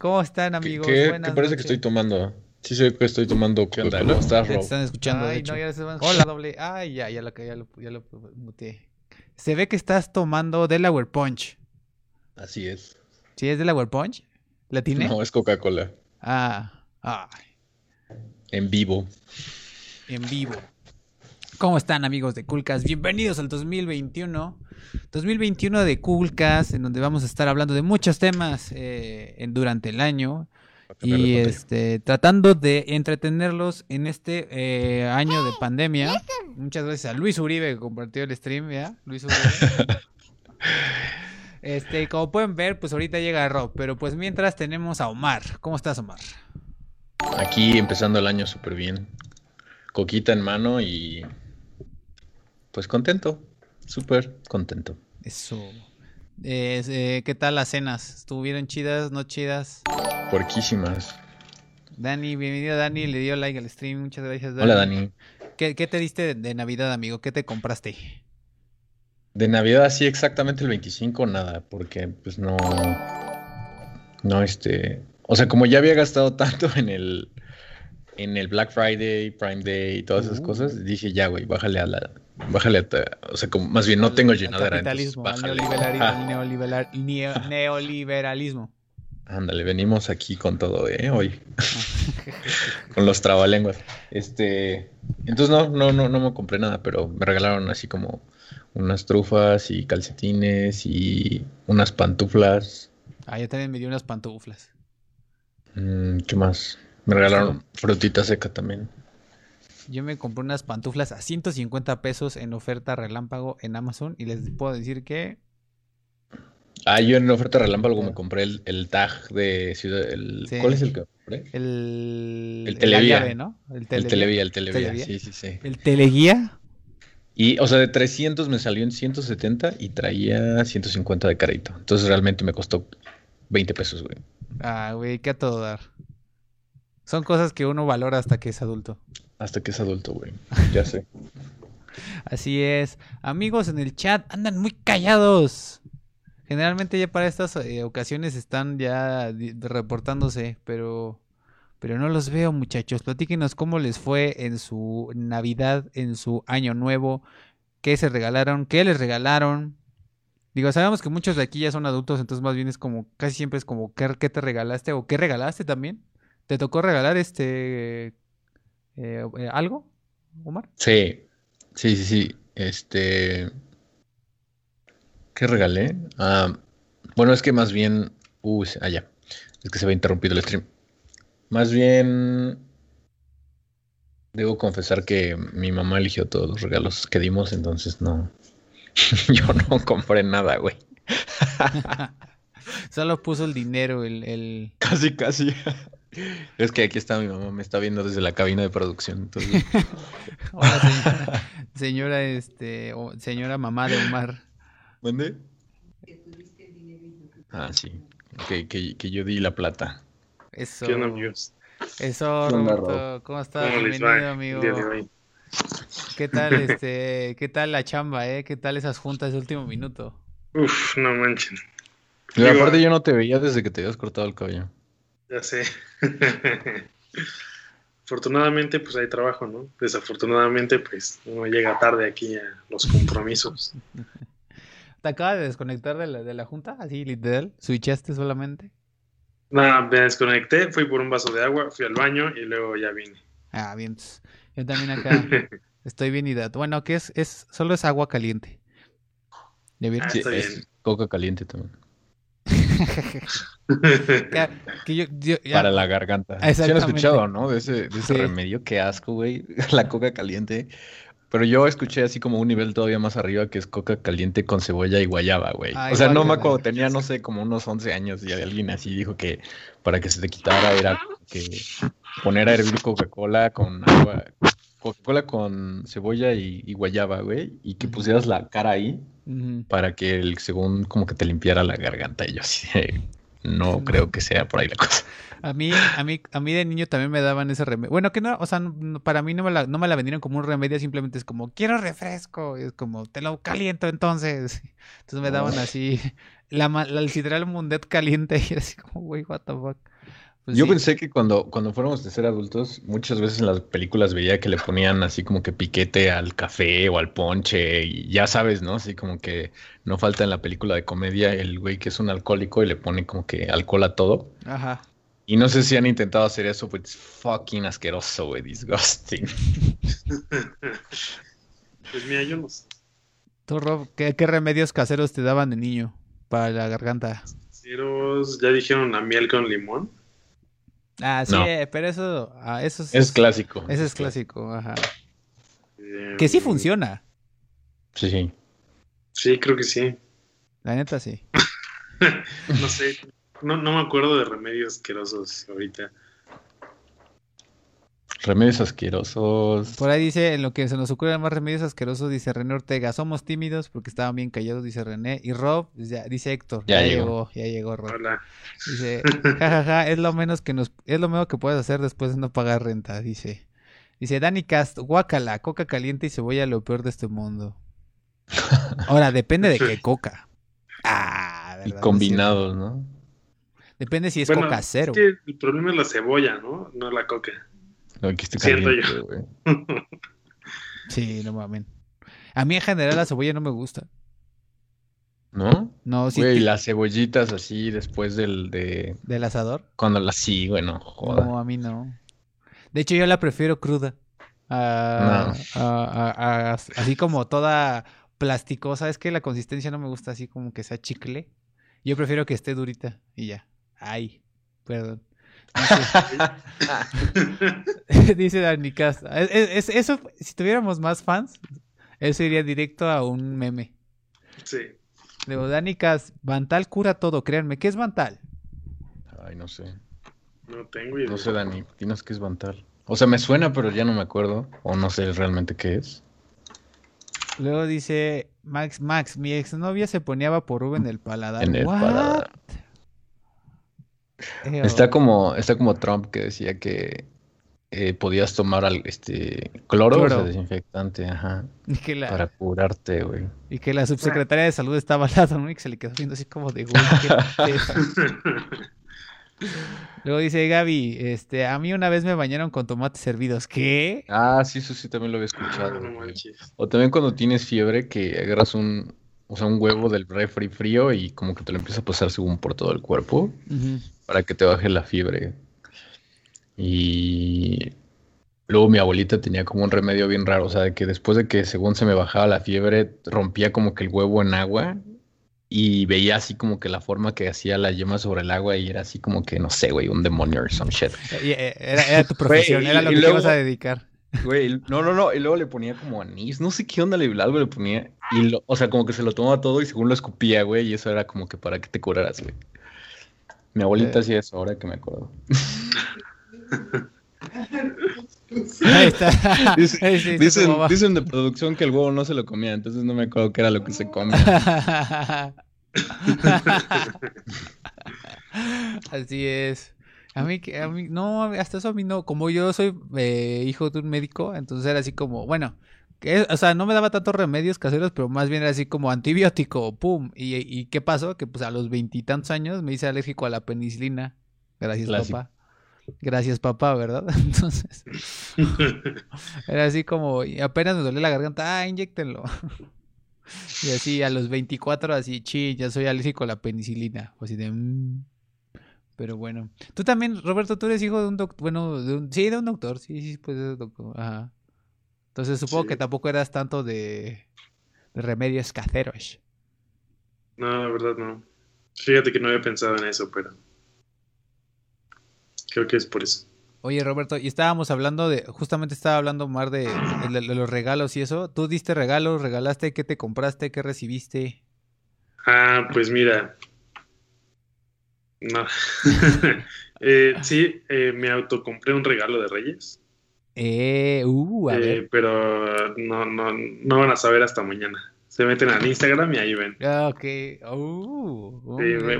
¿Cómo están, amigos? ¿Qué, Buenas ¿qué parece que estoy tomando? Sí sé que estoy tomando ¿Qué onda, no? ¿Estás, Rob? te están escuchando, de Ay, hecho. no, ya se van. Hola, doble. Ay, ya, ya lo, ya lo, ya lo muteé. Se ve que estás tomando Delaware Punch. Así es. ¿Sí es Delaware Punch? ¿La tiene? No, es Coca-Cola. Ah, ay, En vivo. en vivo. ¿Cómo están, amigos de Coolcast? Bienvenidos al 2021. 2021 de Coolcast, en donde vamos a estar hablando de muchos temas eh, en- durante el año. Y este, tratando de entretenerlos en este eh, año de pandemia. Muchas gracias a Luis Uribe que compartió el stream, ¿ya? Luis Uribe. Este, como pueden ver, pues ahorita llega Rob, pero pues mientras tenemos a Omar. ¿Cómo estás, Omar? Aquí empezando el año súper bien. Coquita en mano y. Pues contento. Súper contento. Eso. Es, eh, ¿Qué tal las cenas? ¿Estuvieron chidas, no chidas? Porquísimas. Dani, bienvenido Dani, le dio like al stream, muchas gracias Dani. Hola, Dani. ¿Qué, qué te diste de, de Navidad, amigo? ¿Qué te compraste? De Navidad, así exactamente el 25, nada, porque pues no. No, este. O sea, como ya había gastado tanto en el. En el Black Friday, Prime Day y todas esas Uh. cosas, dije ya, güey, bájale a la. Bájale O sea, como más bien no tengo llenadera. entonces capitalismo, al Ah, al neo- neoliberalismo. ándale, venimos aquí con todo, ¿eh? Hoy. con los trabalenguas. Este. Entonces no, no, no, no me compré nada, pero me regalaron así como unas trufas y calcetines y unas pantuflas. Ah, yo también me dio unas pantuflas. Mm, ¿qué más? Me regalaron frutita seca también. Yo me compré unas pantuflas a 150 pesos en oferta relámpago en Amazon y les puedo decir que Ah, yo en oferta relámpago me compré el, el tag de Ciudad. El, Sí. ¿Cuál es el que compré? el, El Televía. llave, ¿no? El El Televía. El Televía. ¿Televía? Sí, sí, sí. El teleguía. Y, o sea, de 300 me salió en 170 y traía 150 de crédito. Entonces realmente me costó 20 pesos, güey. Ah, güey, qué a todo dar. Son cosas que uno valora hasta que es adulto. Hasta que es adulto, güey. Ya sé. Así es. Amigos en el chat andan muy callados. Generalmente ya para estas eh, ocasiones están ya reportándose, pero pero no los veo, muchachos. Platíquenos cómo les fue en su Navidad, en su Año Nuevo, qué se regalaron, qué les regalaron. Digo, sabemos que muchos de aquí ya son adultos, entonces más bien es como casi siempre es como qué, qué te regalaste o qué regalaste también. ¿Te tocó regalar este eh, eh, algo, Omar? Sí, sí, sí, sí. Este. ¿Qué regalé? Ah, bueno, es que más bien. Uh, ah, ya. Es que se había interrumpido el stream. Más bien. Debo confesar que mi mamá eligió todos los regalos que dimos, entonces no. Yo no compré nada, güey. Solo puso el dinero, el, el... Casi, casi. Es que aquí está mi mamá, me está viendo desde la cabina de producción. Entonces, Hola, señora, señora, este, o- señora mamá de Omar. ¿Mande? Ah, sí. Que, que, que yo di la plata. Eso, ¿Qué onda, amigos? eso, ¿Qué onda, Roberto, ¿cómo estás? ¿Cómo Bienvenido, va amigo. el día de hoy? ¿Qué tal, este, qué tal la chamba, eh? ¿Qué tal esas juntas de último minuto? Uf, no manchen. Y aparte yo no te veía desde que te habías cortado el cabello. Ya sé. Afortunadamente, pues hay trabajo, ¿no? Desafortunadamente, pues uno llega tarde aquí a los compromisos. ¿Te acabas de desconectar de la, de la junta? Así, literal, switchaste solamente. Nada, me desconecté, fui por un vaso de agua, fui al baño y luego ya vine. Ah, bien, pues, yo también acá estoy bien hidrato. Bueno, que es, es, solo es agua caliente. ¿Ya vieron? Ah, es bien. coca caliente también. Que- que yo- yo- ya- Para la garganta. Sí Exactamente. escuchado, ¿no? De ese, de ese Sí. remedio. Qué asco, güey. La coca caliente. Pero yo escuché así como un nivel todavía más arriba que es coca caliente con cebolla y guayaba, güey. Ay, o sea, no me acuerdo, tenía, no sé, como unos 11 años y alguien así dijo que para que se te quitara era que poner a hervir Coca-Cola con agua, Coca-Cola con cebolla y, y guayaba, güey, y que pusieras la cara ahí Para que el según como que te limpiara la garganta. Y yo así, no creo que sea por ahí la cosa. A mí, a mí, a mí de niño también me daban ese remedio. Bueno, que no, o sea, no- para mí no me la, no me la vendieron como un remedio, simplemente es como, quiero refresco. Y es como, te lo caliento entonces. Entonces me daban así la, la literal mundet caliente y era así como, güey, what the fuck. Pues Yo sí. pensé que cuando, cuando fuéramos de ser adultos, muchas veces en las películas veía que le ponían así como que piquete al café o al ponche, y ya sabes, ¿no? Así como que no falta en la película de comedia el güey que es un alcohólico y le pone como que alcohol a todo. Ajá. Y no sé si han intentado hacer eso, pues it's fucking asqueroso, güey, disgusting. Pues mira, yo no sé. Tú, Rob, ¿qué, qué remedios caseros te daban de niño para la garganta? Ceros, ya dijeron la miel con limón. Ah, sí, No. eh, pero eso, ah, eso es, Es clásico. Ese es clásico, ajá. Eh, Que sí funciona, Sí, sí. Sí, creo que sí. la neta sí. No sé. No, no me acuerdo de remedios asquerosos ahorita. Remedios asquerosos. Por ahí dice, en lo que se nos ocurren más remedios asquerosos, dice René Ortega, somos tímidos porque estaban bien callados, dice René. Y Rob, pues ya- dice Héctor, Ya ya, llegó. llegó, ya llegó Rob. Hola. Dice, jajaja, es lo menos que nos, es lo menos que puedes hacer después de no pagar renta, dice. Dice Dani Cast, guácala, coca caliente y cebolla lo peor de este mundo. Ahora, depende de qué coca. Ah, Y ¿verdad? combinados, ¿no? Depende si es Bueno, coca cero. Es que el problema es la cebolla, ¿no? No la coca. No, aquí Siento caliente, yo. Sí, no mames. A mí en general la cebolla no me gusta. ¿No? No, sí, Güey, ti- las cebollitas así después del de del asador. cuando las sí, güey, no, joda. No, a mí no. De hecho, yo la prefiero cruda. A- No. a- a- a- así como toda plasticosa. Es que la consistencia no me gusta así como que sea chicle. Yo prefiero que esté durita y ya. Ay, perdón. Dice, dice Dani Cast. Es- es- es- eso, si tuviéramos más fans, eso iría directo a un meme. Sí. Luego, Dani Cast, Bantal cura todo, créanme. ¿Qué es Bantal? Ay, no sé. No tengo idea. No sé, Dani, tienes que espantar. O sea, me suena, pero ya no me acuerdo. O no sé realmente qué es. Luego dice Max, Max, mi exnovia se ponía vaporub en el paladar. En el What? paladar. Está como, está como Trump que decía que eh, podías tomar al, este cloro, o sea, Cloro. desinfectante, ajá, Y que, la, para curarte, güey. y que la subsecretaria de salud estaba al lado, ¿no? Y que se le quedó viendo así como de güey, qué pedo". Luego dice Gaby, este, a mí una vez me bañaron con tomates hervidos. ¿Qué? Ah, sí, eso sí también lo había Ah, escuchado. no manches. O también cuando tienes fiebre que agarras un, o sea, un huevo del refri frío y como que te lo empieza a pasar según por todo el cuerpo Ujú. Para que te baje la fiebre. Y luego mi abuelita tenía como un remedio bien raro, o sea, de que después de que según se me bajaba la fiebre, rompía como que el huevo en agua y veía así como que la forma que hacía la yema sobre el agua y era así como que, no sé, güey, un demonio or some shit. Eh, Era, era tu profesión, Güey, era lo que te ibas a dedicar. Güey, no, no, no, y luego le ponía como anís, no sé qué onda, le, algo le ponía, y lo- o sea, como que se lo tomaba todo y según lo escupía, güey, y eso era como que para que te curaras, güey. Mi abuelita Eh. hacía eso, ahora que me acuerdo. Ahí está. Dice- sí, sí, Dicen, de producción que el huevo no se lo comía, entonces no me acuerdo qué era lo que se comía. Así es. A mí, que- a mí, no, hasta eso a mí no. Como yo soy eh, hijo de un médico, entonces era así como, bueno, que, o sea, no me daba tantos remedios caseros, pero más bien era así como antibiótico, pum. ¿Y, y qué pasó? Que pues a los veintitantos años me hice alérgico a la penicilina. Gracias, Clásico. papá. Gracias, papá, ¿verdad? Entonces, era así como, y apenas me dolía la garganta, ah, inyectenlo. Y así a los 24, así, chi, ya soy alérgico a la penicilina. O así de, "Mm". Pero bueno. Tú también, Roberto, tú eres hijo de un doctor, bueno, de un, sí, de un doctor, sí, sí, pues de doctor, ajá. Entonces supongo Sí. que tampoco eras tanto de, de remedios caseros. No, la verdad no. Fíjate que no había pensado en eso, pero creo que es por eso. Oye, Roberto, y estábamos hablando de, justamente estaba hablando más de, de- de los regalos y eso. ¿Tú diste regalos, regalaste, qué te compraste, qué recibiste? Ah, pues mira. No. Eh, sí, eh, me autocompré un regalo de Reyes, Eh, uh, a eh, pero no, no, no van a saber hasta mañana. Se meten al Instagram y ahí ven. Ah, Ok, uh,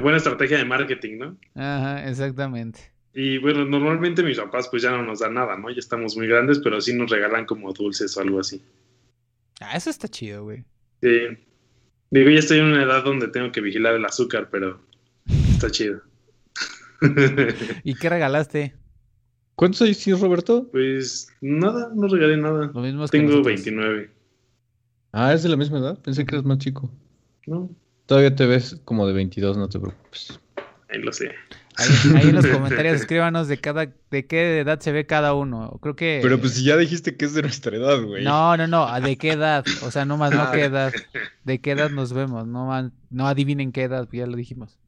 buena estrategia de marketing, ¿no? Ajá, exactamente. Y bueno, normalmente mis papás pues ya no nos dan nada, ¿no? Ya estamos muy grandes, pero sí nos regalan como dulces o algo así. Ah, eso está chido, güey. Sí. Digo, ya estoy en una edad donde tengo que vigilar el azúcar, pero está chido. ¿Y qué regalaste? ¿Cuántos años tienes, Roberto? Pues nada, no regalé nada. Lo mismo que Tengo nosotros. 29. Ah, es de la misma edad. Pensé que eras más chico. No, Todavía te ves como de 22, no te preocupes. ahí lo sé. Ahí, ahí en los comentarios escríbanos de cada de qué edad se ve cada uno. Creo que Pero pues si ya dijiste que es de nuestra edad, güey. No, no, no, ¿a ¿de qué edad? O sea, no más no Ah. qué edad. ¿De qué edad nos vemos? No más- no adivinen qué edad, ya lo dijimos.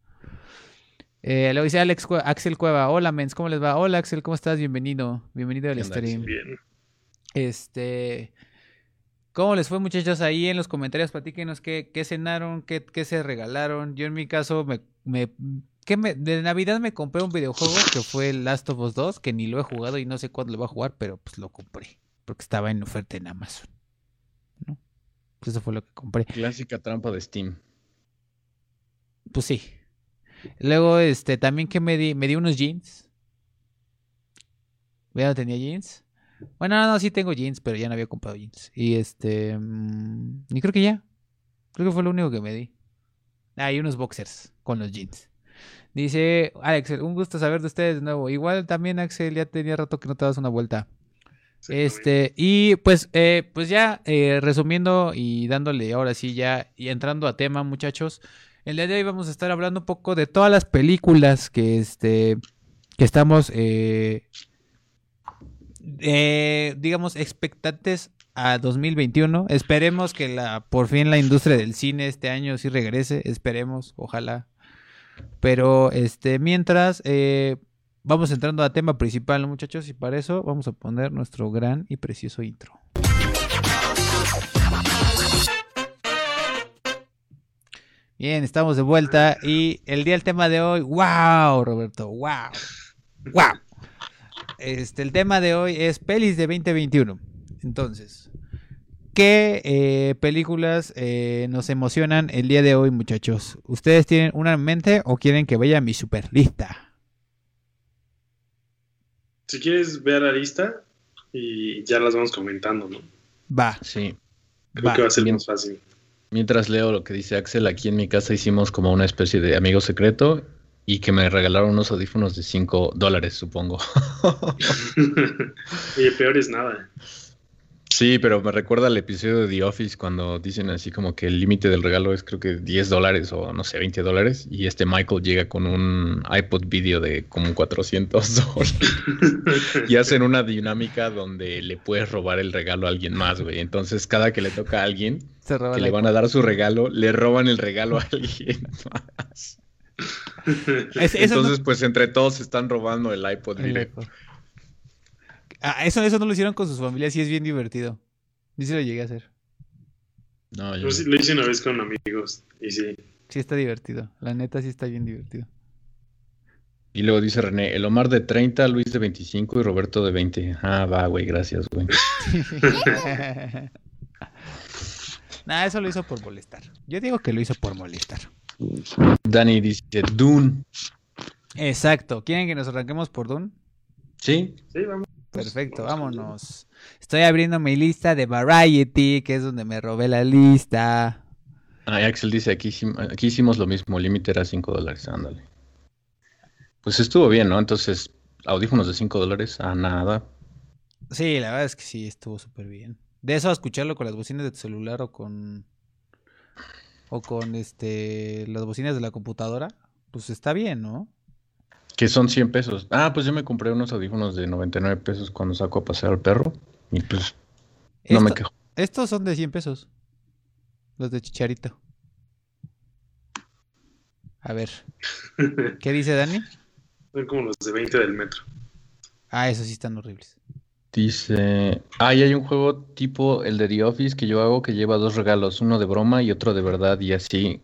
Eh, luego dice Alex Cue- Axel Cueva, hola mens, ¿cómo les va? Hola Axel, ¿cómo estás? Bienvenido, bienvenido al ¿Qué onda, stream. Bien. Este, ¿cómo les fue muchachos ahí en los comentarios? Platíquenos qué, qué cenaron, qué, qué se regalaron. Yo en mi caso me, me, ¿qué me- de Navidad me compré un videojuego que fue Last of Us 2, que ni lo he jugado y no sé cuándo lo voy a jugar, pero pues lo compré, porque estaba en oferta en Amazon. ¿no? Pues eso fue lo que compré. Clásica trampa de Steam. Pues sí. Luego, este, también que me di, me di unos jeans. Ya no tenía jeans. Bueno, no, no, sí tengo jeans, pero ya no había comprado jeans. Y este, mm, y creo que ya. Creo que fue lo único que me di. Ah, y unos boxers con los jeans. Dice Alex, un gusto saber de ustedes de nuevo. Igual también, Axel, ya tenía rato que no te das una vuelta. Este, y pues, eh, pues ya eh, resumiendo y dándole ahora sí ya y entrando a tema, muchachos. El día de hoy vamos a estar hablando un poco de todas las películas que este que estamos eh, eh, digamos expectantes a 2021. Esperemos que la por fin la industria del cine este año sí regrese, esperemos, ojalá. Pero este mientras eh, vamos entrando a tema principal, ¿no, muchachos, y para eso vamos a poner nuestro gran y precioso intro. Bien, estamos de vuelta y el día del tema de hoy, wow, Roberto, wow, wow. Este, el tema de hoy es pelis de 2021. Entonces, ¿qué eh, películas eh, nos emocionan el día de hoy, muchachos? ¿Ustedes tienen una en mente o quieren que vaya a mi super lista? Si quieres ver la lista y ya las vamos comentando, ¿no? Va, Sí. Creo Va, que va a ser bien. más fácil. Mientras leo lo que dice Axel, aquí en mi casa hicimos como una especie de amigo secreto y que me regalaron unos audífonos de 5 dólares, supongo. Oye, peor es nada. Sí, pero me recuerda al episodio de The Office cuando dicen así como que el límite del regalo es creo que 10 dólares o no sé, 20 dólares y este Michael llega con un iPod video de como 400 dólares y hacen una dinámica donde le puedes robar el regalo a alguien más, güey. Entonces cada que le toca a alguien se roba que le van a dar su regalo, le roban el regalo a alguien más. Es- eso no- Entonces pues entre todos se están robando el iPod El iPod. Ah, eso, eso no lo hicieron con sus familias y es bien divertido. Ni se lo llegué a hacer. No, yo Yo sí lo hice una vez con amigos y sí. Sí está divertido. La neta sí está bien divertido. Y luego dice René, el Omar de 30, Luis de 25 y Roberto de 20. Ah, va, güey, gracias, güey. Nah, eso lo hizo por molestar. Yo digo que lo hizo por molestar. Dani dice, Dune. Exacto. ¿Quieren que nos arranquemos por Dune? ¿Sí? Sí, vamos. Perfecto, vámonos. Estoy abriendo mi lista de Variety, que es donde me robé la lista. Ah, Axel dice, aquí, aquí hicimos lo mismo, el límite era 5 dólares, ándale. Pues estuvo bien, ¿no? Entonces, audífonos de 5 dólares, a nada. Sí, la verdad es que sí, estuvo súper bien. De eso a escucharlo con las bocinas de tu celular o con. O con este. las bocinas de la computadora, pues está bien, ¿no? Que son 100 pesos. Ah, pues yo me compré unos audífonos de 99 pesos cuando saco a pasear al perro. Y pues, no me Esto- quejo. Estos son de 100 pesos. Los de Chicharito. A ver, ¿qué dice Dani? Son como los de 20 del metro. Ah, esos sí están horribles. Dice, ah, y hay un juego tipo el de The Office que yo hago que lleva dos regalos, uno de broma y otro de verdad y así,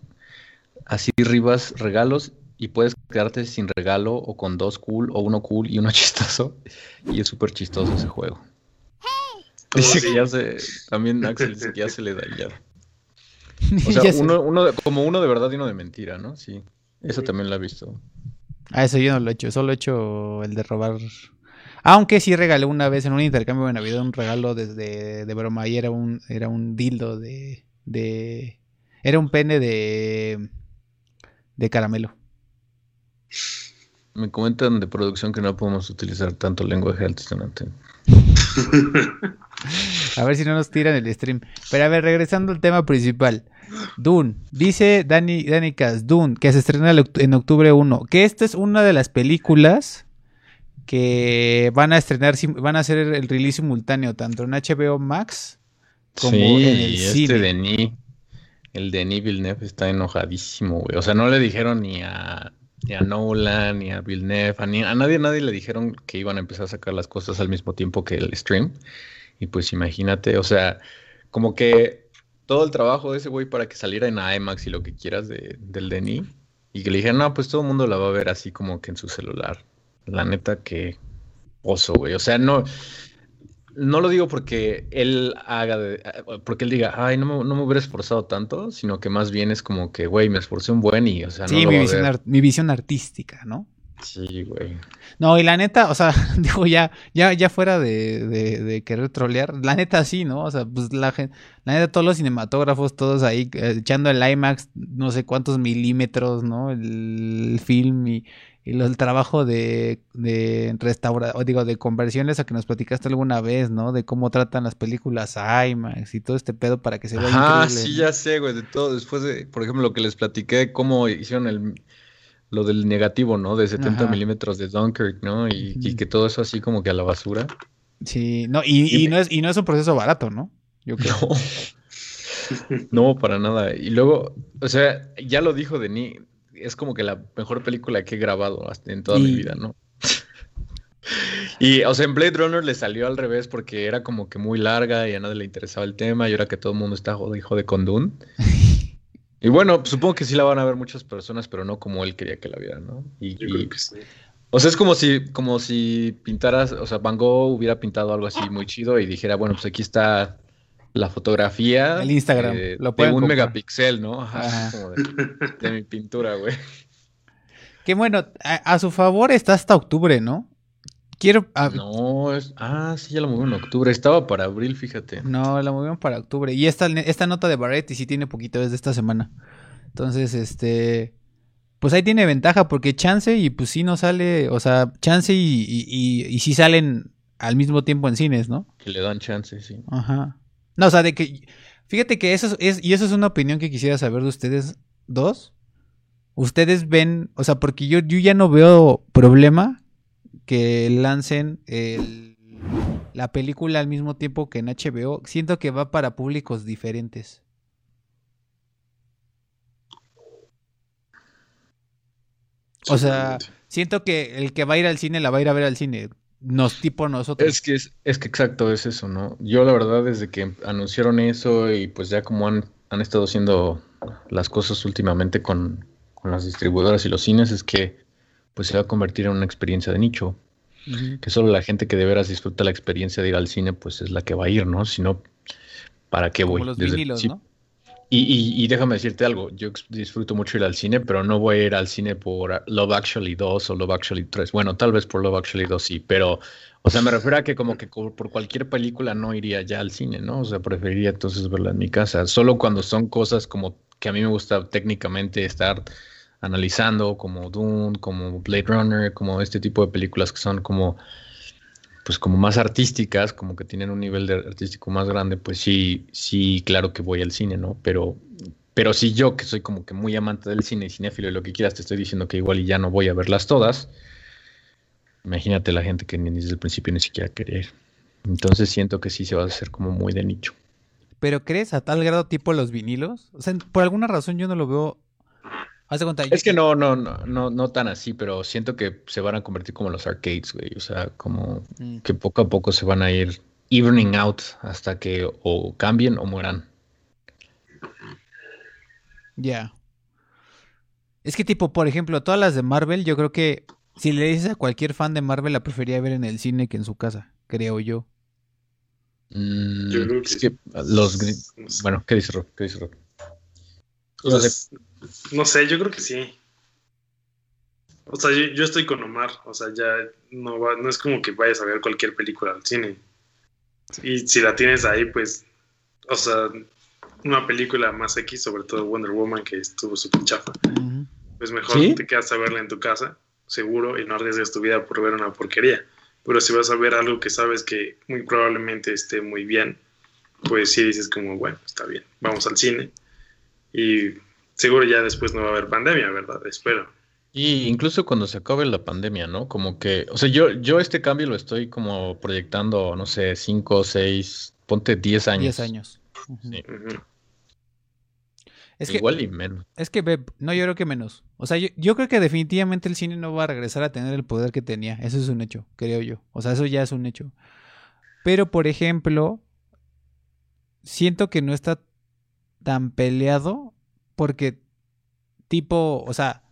así ribas regalos y puedes quedarte sin regalo o con dos cool o uno cool y uno chistoso y es súper chistoso ese juego. Dice que ya se, también Axel dice que ya se le da ya. O sea, uno, uno de- como uno de verdad y uno de mentira, ¿no? Sí, eso también lo he visto. Ah, eso yo no lo he hecho, solo he hecho el de robar. Aunque sí regalé una vez en un intercambio de Navidad un regalo desde de broma y era un, era un dildo de, de, Era un pene de, de caramelo. Me comentan de producción que no podemos utilizar tanto lenguaje altisonante. a ver si no nos tiran el stream. Pero a ver, regresando al tema principal. Dune. Dice Dani, Dani Dune, que se estrena en octubre 1. Que esta es una de las películas que van a estrenar, van a hacer el release simultáneo, tanto en HBO Max como en el este cine. Denis, el Denis Villeneuve está enojadísimo, güey. O sea, no le dijeron ni a, ni a Nolan, ni a Villeneuve, a, ni, a nadie, nadie le dijeron que iban a empezar a sacar las cosas al mismo tiempo que el stream. Y pues imagínate, o sea, como que todo el trabajo de ese güey para que saliera en IMAX y lo que quieras de, del Denis. Y que le dijeron, no, pues todo el mundo la va a ver así como que en su celular. La neta que oso, güey. O sea, no, no lo digo porque él haga, de, porque él diga, ay, no me, no me hubiera esforzado tanto, sino que más bien es como que, güey, me esforcé un buen y, o sea, no Sí, mi, visión mi visión artística, ¿no? Sí, güey. No, y la neta, o sea, digo, ya, ya, ya fuera de, de, de, querer trolear, la neta sí, ¿no? O sea, pues la gente, la neta, todos los cinematógrafos, todos ahí eh, echando el IMAX, no sé cuántos milímetros, ¿no? El, film y, y el trabajo de, de o digo, de conversiones a que nos platicaste alguna vez, ¿no? De cómo tratan las películas IMAX y todo este pedo para que se vea Ah, sí, ya sé, güey, de todo. Después de, por ejemplo, lo que les platiqué, cómo hicieron el lo del negativo, ¿no? De 70 milímetros de Dunkirk, ¿no? Y, que todo eso así como que a la basura. Sí, no, y, no, es, y no es un proceso barato, ¿no? Yo creo. No. para nada. Y luego, o sea, ya lo dijo Denis, es como que la mejor película que he grabado en toda mi vida, ¿no? Y, o sea, en Blade Runner le salió al revés porque era como que muy larga y a nadie le interesaba el tema y ahora que todo el mundo está jode, de con Dune. Y bueno, supongo que sí la van a ver muchas personas, pero no como él quería que la vieran, ¿no? Y, Yo creo que sí. O sea, es como si, como si pintaras, o sea, Van Gogh hubiera pintado algo así muy chido y dijera, bueno, pues aquí está la fotografía. El Instagram. lo de un megapíxel, ¿no? Ajá, de, mi pintura, güey. Que bueno, a, su favor está hasta octubre, ¿no? Quiero. No, es. Ah, sí, ya lo movieron en octubre. Estaba para abril, fíjate. No, la movieron para octubre. Y esta, esta nota de Barretti sí tiene poquito desde esta semana. Entonces, este. Pues ahí tiene ventaja porque chance y pues sí no sale. O sea, chance y, y, y, sí salen al mismo tiempo en cines, ¿no? Que le dan chance, sí. Ajá. No, o sea, de que. Fíjate que eso es. Y eso es una opinión que quisiera saber de ustedes dos. Ustedes ven. O sea, porque yo, yo ya no veo problema que lancen la película al mismo tiempo que en HBO, siento que va para públicos diferentes. O sea, siento que el que va a ir al cine la va a ir a ver al cine. Nos tipo nosotros. Es que es, es que exacto, es eso, ¿no? Yo la verdad desde que anunciaron eso y pues ya como han, han estado haciendo las cosas últimamente con, con las distribuidoras y los cines, es que pues se va a convertir en una experiencia de nicho. Que solo la gente que de veras disfruta la experiencia de ir al cine, pues es la que va a ir, ¿no? Si no, ¿para qué voy? los vinilos, ¿no? Y, y, déjame decirte algo, yo disfruto mucho ir al cine, pero no voy a ir al cine por Love Actually 2 o Love Actually 3. Bueno, tal vez por Love Actually 2 sí, pero, o sea, me refiero a que como que por cualquier película no iría ya al cine, ¿no? O sea, preferiría entonces verla en mi casa. Solo cuando son cosas como que a mí me gusta técnicamente estar analizando, como Dune, como Blade Runner, como este tipo de películas que son como pues como más artísticas, como que tienen un nivel de artístico más grande, pues sí, sí, claro que voy al cine, ¿no? Pero, pero si yo, que soy como que muy amante del cine y cinéfilo y lo que quieras, te estoy diciendo que igual y ya no voy a verlas todas, imagínate la gente que ni desde el principio ni siquiera quería ir. Entonces siento que sí se va a hacer como muy de nicho. ¿Pero crees a tal grado tipo los vinilos? O sea, por alguna razón yo no lo veo es que no, no, no, no, no tan así, pero siento que se van a convertir como los arcades, güey. O sea, como mm. que poco a poco se van a ir evening out hasta que o cambien o mueran. Ya. Es que tipo, por ejemplo, todas las de Marvel, yo creo que si le dices a cualquier fan de Marvel, la prefería ver en el cine que en su casa, creo yo. Mm, yo creo que, es que los... Bueno, ¿qué dice Rob? ¿Qué dice Rob? No sé, yo creo que sí. O sea, yo, estoy con Omar, o sea, ya no, va, no es como que vayas a ver cualquier película al cine. Y si la tienes ahí, pues, o sea, una película más X, sobre todo Wonder Woman, que estuvo súper chafa, pues mejor ¿Sí? te quedas a verla en tu casa, seguro, y no arriesgas tu vida por ver una porquería. Pero si vas a ver algo que sabes que muy probablemente esté muy bien, pues sí dices como, bueno, está bien, vamos al cine. Y seguro ya después no va a haber pandemia, ¿verdad? Espero. Y incluso cuando se acabe la pandemia, ¿no? Como que, o sea, yo, yo este cambio lo estoy como proyectando, no sé, 5, 6, ponte 10 años. 10 años. Sí. Ujú. Es que, Igual y menos. es que, ve, no, yo creo que menos. O sea, yo, yo creo que definitivamente el cine no va a regresar a tener el poder que tenía. Eso es un hecho, creo yo. O sea, eso ya es un hecho. Pero, por ejemplo, siento que no está tan peleado porque, tipo, o sea,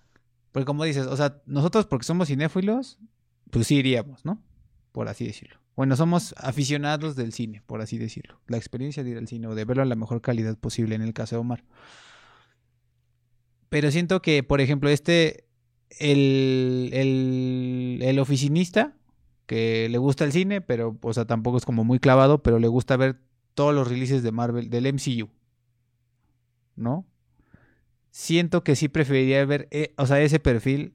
porque como dices, o sea, nosotros porque somos cinéfilos, pues sí iríamos, ¿no? Por así decirlo. Bueno, somos aficionados del cine, por así decirlo. La experiencia de ir al cine o de verlo a la mejor calidad posible en el caso de Omar. Pero siento que, por ejemplo, este, el, el, el oficinista, que le gusta el cine, pero, o sea, tampoco es como muy clavado, pero le gusta ver todos los releases de Marvel, del MCU. ¿No? Siento que sí preferiría ver, eh, o sea, ese perfil,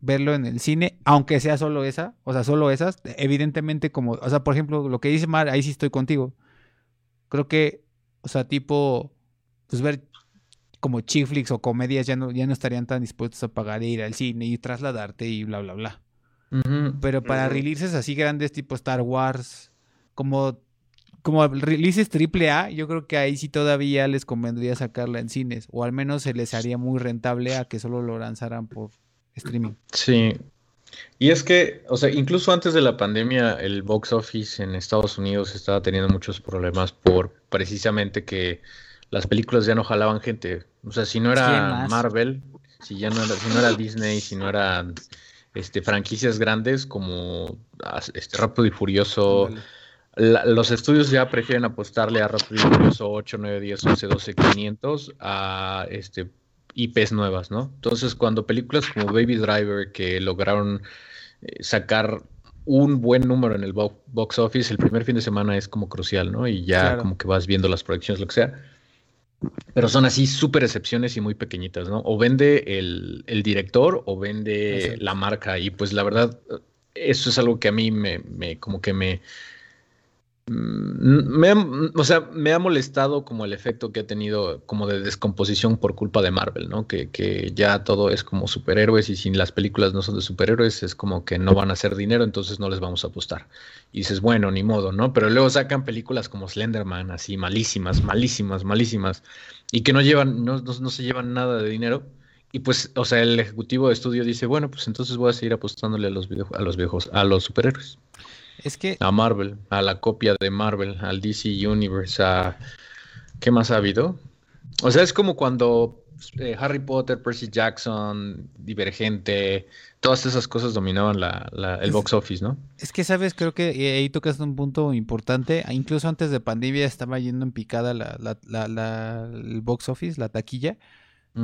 verlo en el cine, aunque sea solo esa, o sea, solo esas, evidentemente como, o sea, por ejemplo, lo que dice Mar, ahí sí estoy contigo. Creo que, o sea, tipo, pues ver como chick flicks o comedias ya no, ya no estarían tan dispuestos a pagar e ir al cine y trasladarte y bla, bla, bla. Pero para releases así grandes tipo Star Wars, como, como releases triple A, yo creo que ahí sí todavía les convendría sacarla en cines, o al menos se les haría muy rentable a que solo lo lanzaran por streaming. Sí. Y es que, o sea, incluso antes de la pandemia, el box office en Estados Unidos estaba teniendo muchos problemas por precisamente que las películas ya no jalaban gente. O sea, si no ¿Quién era? Marvel, si ya no era, si no era Disney, si no eran este, franquicias grandes como ah, este, Rápido y Furioso. La- los estudios ya prefieren apostarle a Rápido y Furioso 8, 9, 10, 11, 12, 500 a este, IPs nuevas, ¿no? Entonces, cuando películas como Baby Driver, que lograron eh, sacar un buen número en el bo- box office, el primer fin de semana es como crucial, ¿no? Y ya Claro. como que vas viendo las proyecciones, lo que sea. Pero son así súper excepciones y muy pequeñitas, ¿no? O vende el, el director o vende Exacto. la marca. Y pues la verdad, eso es algo que a mí me, me como que me, me ha- o sea, me ha molestado como el efecto que ha tenido como de descomposición por culpa de Marvel, ¿no? Que, que ya todo es como superhéroes y si las películas no son de superhéroes es como que no van a hacer dinero, entonces no les vamos a apostar. Y dices, bueno, ni modo, ¿no? Pero luego sacan películas como Slenderman, así malísimas, malísimas, malísimas, y que no llevan, no, no, no se llevan nada de dinero. Y pues, o sea, el ejecutivo de estudio dice, bueno, pues entonces voy a seguir apostándole a los video- a los viejos, a los superhéroes, Es que, a Marvel, a la copia de Marvel, al DC Universe, a ¿qué más ha habido? O sea, es como cuando eh, Harry Potter, Percy Jackson, Divergente, todas esas cosas dominaban la, la- el Es- box office, ¿no? es que sabes, creo que eh, ahí tocas un punto importante. Incluso antes de pandemia estaba yendo en picada la, la, el box office, la taquilla.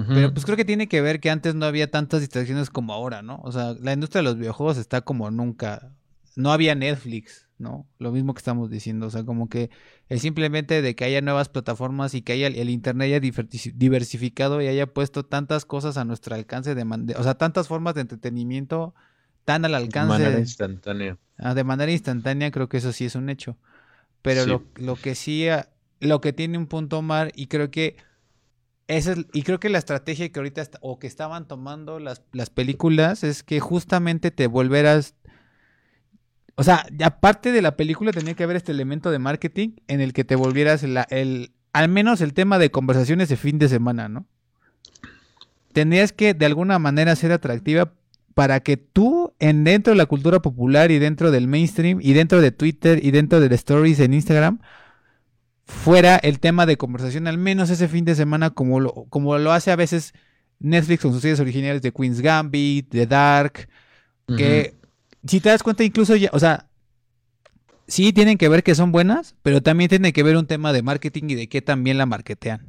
Pero pues creo que tiene que ver que antes no había tantas distracciones como ahora, ¿no? O sea, la industria de los videojuegos está como nunca. No había Netflix, ¿no? Lo mismo que estamos diciendo. O sea, como que el simplemente de que haya nuevas plataformas y que haya el internet haya diversi- diversificado y haya puesto tantas cosas a nuestro alcance de, man- de- o sea, tantas formas de entretenimiento tan al de alcance manera de, instantánea. ah, de manera instantánea, creo que eso sí es un hecho. Pero Sí. lo, lo que sí, ah, lo que tiene un punto Omar, y creo que esa es- y creo que la estrategia que ahorita está- o que estaban tomando las, las películas es que justamente te volverás. O sea, aparte de la película tenía que haber este elemento de marketing en el que te volvieras el, al menos el tema de conversaciones de fin de semana, ¿no? Tendrías que de alguna manera ser atractiva para que tú, en dentro de la cultura popular y dentro del mainstream y dentro de Twitter y dentro de stories en Instagram, fuera el tema de conversación, al menos ese fin de semana, como lo, como lo hace a veces Netflix con sus series originales de Queen's Gambit, de Dark, que si te das cuenta incluso ya, o sea, sí tienen que ver que son buenas, pero también tiene que ver un tema de marketing y de qué también la marketean,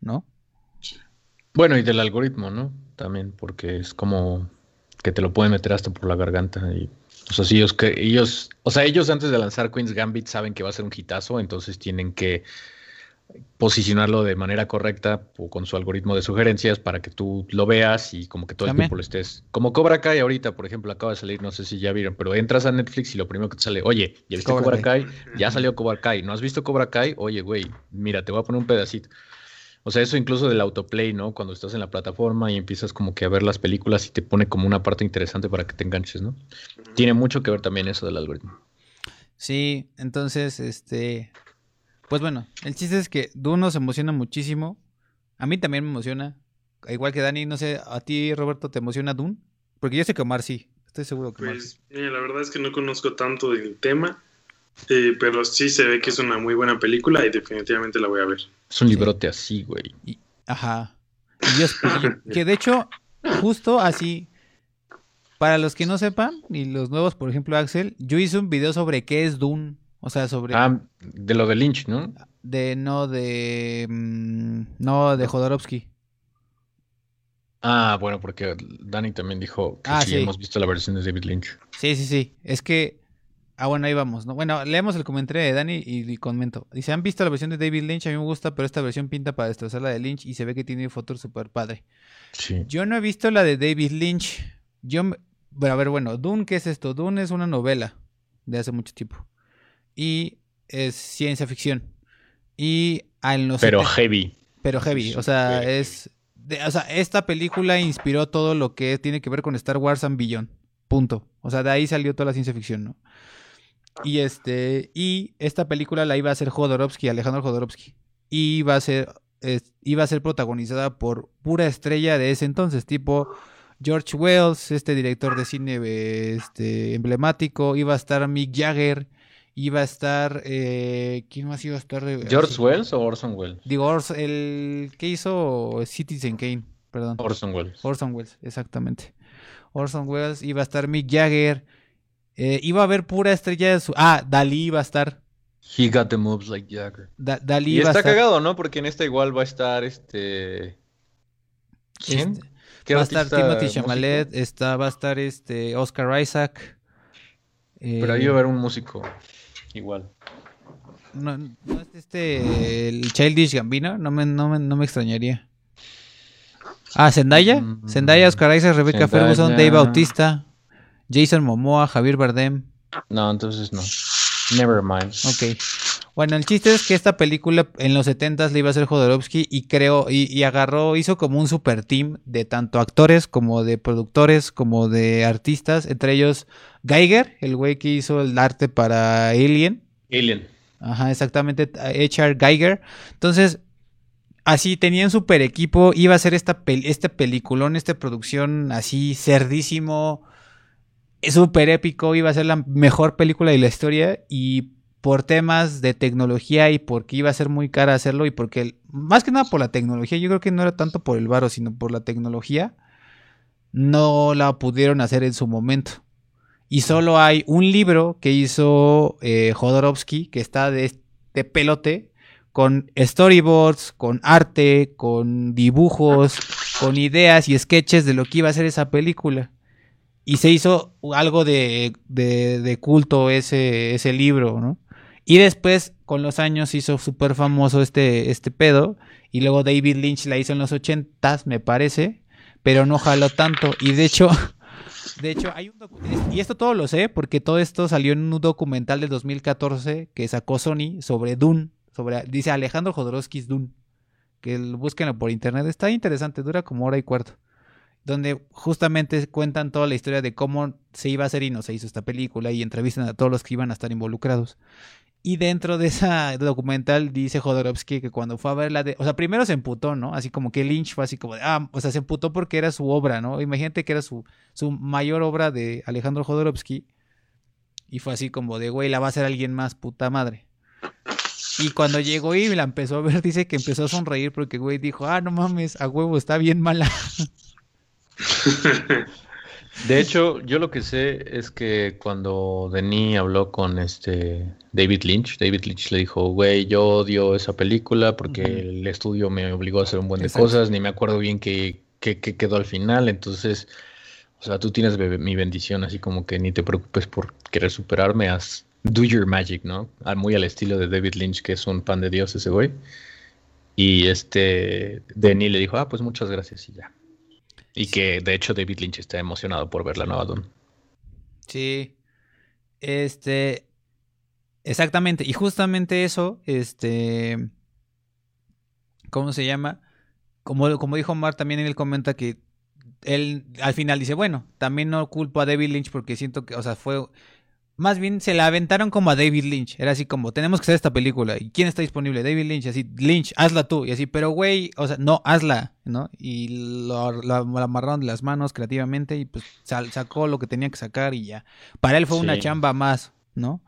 ¿no? Bueno, y del algoritmo, ¿no? También, porque es como que te lo pueden meter hasta por la garganta. Y, o sea, si ellos, que, ellos, o sea, ellos antes de lanzar Queen's Gambit saben que va a ser un hitazo, entonces tienen que posicionarlo de manera correcta o con su algoritmo de sugerencias para que tú lo veas y como que todo el tiempo lo estés. Como Cobra Kai ahorita, por ejemplo, acaba de salir, no sé si ya vieron, pero entras a Netflix y lo primero que te sale, oye, ¿ya viste Cobra Cobra, Kai. Kai? Ya salió Cobra Kai. ¿No has visto Cobra Kai? Oye, güey, mira, te voy a poner un pedacito. O sea, eso incluso del autoplay, ¿no? Cuando estás en la plataforma y empiezas como que a ver las películas y te pone como una parte interesante para que te enganches, ¿no? Tiene mucho que ver también eso del algoritmo. Sí, entonces, este. Pues bueno, el chiste es que Dune nos emociona muchísimo. A mí también me emociona. Igual que Dani, no sé, ¿a ti, Roberto, te emociona Dune? Porque yo sé que Omar sí. Estoy seguro que Omar sí. Pues mira, la verdad es que no conozco tanto del tema, eh, pero sí se ve que es una muy buena película y definitivamente la voy a ver. Es un Sí. librote así, güey. Y- ajá. Y yo- que de hecho, justo así, para los que no sepan, y los nuevos, por ejemplo, Axel, yo hice un video sobre qué es Dune. O sea, sobre. Ah, de lo de Lynch, ¿no? De no de. mm, no de Jodorowsky. Ah, bueno, porque Dani también dijo que Ah, sí, sí. hemos visto la versión de David Lynch. Sí, sí, sí. Es que. Ah, bueno, ahí vamos, ¿no? Bueno, leemos el comentario de Dani y, y comento. Dice, ¿han visto la versión de David Lynch? A mí me gusta, pero esta versión pinta para destrozar la de Lynch y se ve que tiene fotos súper padre. Sí. Yo no he visto la de David Lynch. Yo, me- bueno, a ver, bueno, Dune, ¿qué es esto? Dune es una novela de hace mucho tiempo. Y es ciencia ficción. Y en los Pero heavy. pero heavy. O sea, es. de- o sea, esta película inspiró todo lo que tiene que ver con Star Wars and Beyond. Punto. O sea, de ahí salió toda la ciencia ficción, ¿no? Y este. Y esta película la iba a hacer Jodorowsky, Alejandro Jodorowsky. Y iba a ser. es- iba a ser protagonizada por pura estrella de ese entonces, tipo George Wells, este director de cine este, emblemático. Iba a estar Mick Jagger. Iba a estar. eh, ¿Quién más iba a estar? ¿George? Wells o Orson Welles? Digo, Ors- el que hizo Citizen Kane, perdón. Orson Welles. Orson Welles, exactamente. Orson Welles, iba a estar Mick Jagger, eh, iba a haber pura estrella de su... Ah, Dalí iba a estar. He got the moves like Jagger. Da- Dalí Y a está estar. cagado, ¿no? Porque en esta igual va a estar este. ¿Quién? este, ¿Qué va a estar Timothy? Chalamet, está, va a estar este Oscar Isaac. Pero eh, ahí va a haber un músico. Igual. no, no es este el Childish Gambino, no me, no me, no me extrañaría. Ah, Zendaya, Mm, Zendaya, Oscar Isaac, Rebecca Zendaya. Ferguson, Dave Bautista, Jason Momoa, Javier Bardem. No, entonces no. Never mind. Ok. Bueno, el chiste es que esta película en los 70s le iba a hacer Jodorowsky y creo, y, y agarró, hizo como un super team de tanto actores como de productores, como de artistas, entre ellos Geiger, el güey que hizo el arte para Alien. Alien. Ajá, exactamente, H.R. Geiger. Entonces, así tenían super equipo, iba a ser esta pel- este peliculón, esta producción así cerdísimo, súper épico, iba a ser la mejor película de la historia y por temas de tecnología y porque iba a ser muy cara hacerlo y porque, más que nada por la tecnología, yo creo que no era tanto por el varo, sino por la tecnología, no la pudieron hacer en su momento. Y solo hay un libro que hizo eh, Jodorowsky, que está de este pelote, con storyboards, con arte, con dibujos, con ideas y sketches de lo que iba a ser esa película. Y se hizo algo de, de- de culto ese, ese libro, ¿no? Y después, con los años, hizo súper famoso este, este pedo. Y luego David Lynch la hizo en los ochentas, me parece. Pero no jaló tanto. Y de hecho, de hecho, hay un y esto todo lo sé porque todo esto salió en un documental de 2014 que sacó Sony sobre Dune, sobre dice Alejandro Jodorowsky's Dune, que el- búsquenlo por internet, está interesante, dura como hora y cuarto, donde justamente cuentan toda la historia de cómo se iba a hacer y no se hizo esta película y entrevistan a todos los que iban a estar involucrados. Y dentro de ese documental dice Jodorowsky que cuando fue a ver la de... O sea, primero se emputó, ¿no? Así como que Lynch fue así como de... Ah, o sea, se emputó porque era su obra, ¿no? Imagínate que era su, su mayor obra de Alejandro Jodorowsky. Y fue así como de, güey, la va a hacer alguien más, puta madre. Y cuando llegó y la empezó a ver, dice que empezó a sonreír porque, güey, dijo, ah, no mames, a huevo, está bien mala. De hecho, yo lo que sé es que cuando Denis habló con este David Lynch, David Lynch le dijo, güey, yo odio esa película porque el estudio me obligó a hacer un buen de Exacto. cosas, ni me acuerdo bien qué, qué- qué quedó al final, entonces, o sea, tú tienes mi bendición, así como que ni te preocupes por querer superarme, haz do your magic, ¿no? Ah, Muy al estilo de David Lynch, que es un pan de Dios ese güey. Y este Denny le dijo, ah, pues muchas gracias y ya. Y que de hecho David Lynch está emocionado por ver la nueva Dune. Sí. Este. Exactamente. Y justamente eso, este. ¿Cómo se llama? Como, como dijo Omar, también él comenta que él al final dice, bueno, también no culpo a David Lynch porque siento que, o sea, fue más bien se la aventaron como a David Lynch. Era así como, tenemos que hacer esta película. ¿Y quién está disponible? David Lynch. Así, Lynch, hazla tú. Y así, pero güey, o sea, no, hazla, ¿no? Y lo, lo, amarraron de las manos creativamente y pues sacó lo que tenía que sacar y ya. Para él fue una chamba más, ¿no?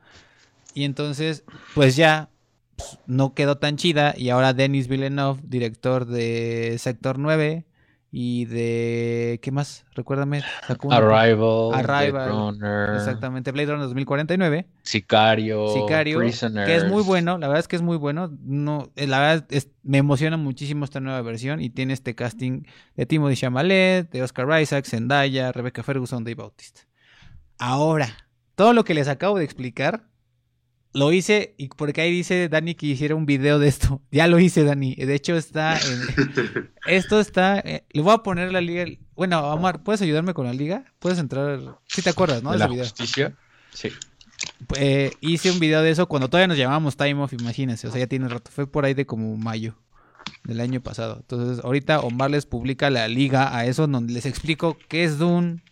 Y entonces, pues ya, pues, no quedó tan chida. Y ahora Denis Villeneuve, director de Sector 9, y de ¿qué más? Recuérdame. Arrival, Arrival, Blade Runner. Exactamente, Blade Runner 2049. Sicario, Sicario, que es muy bueno, la verdad es que es muy bueno. No, eh, la verdad es, me emociona muchísimo esta nueva versión y tiene este casting de Timothy Chalamet, de Oscar Isaac, Zendaya, Rebecca Ferguson, Dave Bautista. Ahora, todo lo que les acabo de explicar lo hice y porque ahí dice Dani que hiciera un video de esto. Ya lo hice, Dani. De hecho, está en... Esto está... Eh, le voy a poner la liga... Bueno, Omar, ¿puedes ayudarme con la liga? Puedes entrar... Si te acuerdas, ¿no? De, la justicia. Sí. Eh, hice un video de eso cuando todavía nos llamábamos Time Off, imagínense. O sea, ya tiene rato. Fue por ahí de como mayo del año pasado. Entonces, ahorita Omar les publica la liga a eso donde les explico qué es Dune,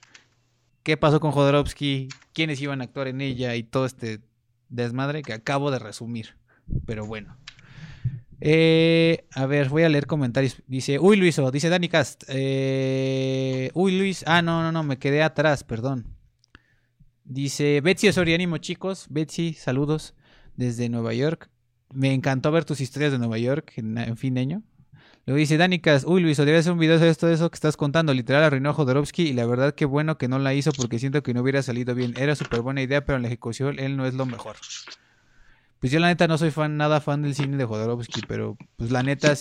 qué pasó con Jodorowsky, quiénes iban a actuar en ella y todo este desmadre que acabo de resumir. Pero bueno. Eh, a ver, voy a leer comentarios. Dice, uy Luiso, dice Dani Cast. Eh, uy Luis, ah, no, no, no, me quedé atrás, perdón. Dice Betsy Osorianimo, chicos. Betsy, saludos desde Nueva York. Me encantó ver tus historias de Nueva York en, en fin de año. Luego dice Danicas, uy Luis, debe hacer un video de esto, de eso que estás contando. Literal arruinó a Jodorowsky y la verdad que bueno que no la hizo porque siento que no hubiera salido bien. Era súper buena idea, pero en la ejecución él no es lo mejor. Pues yo la neta no soy fan, nada fan del cine de Jodorowsky, pero pues la neta,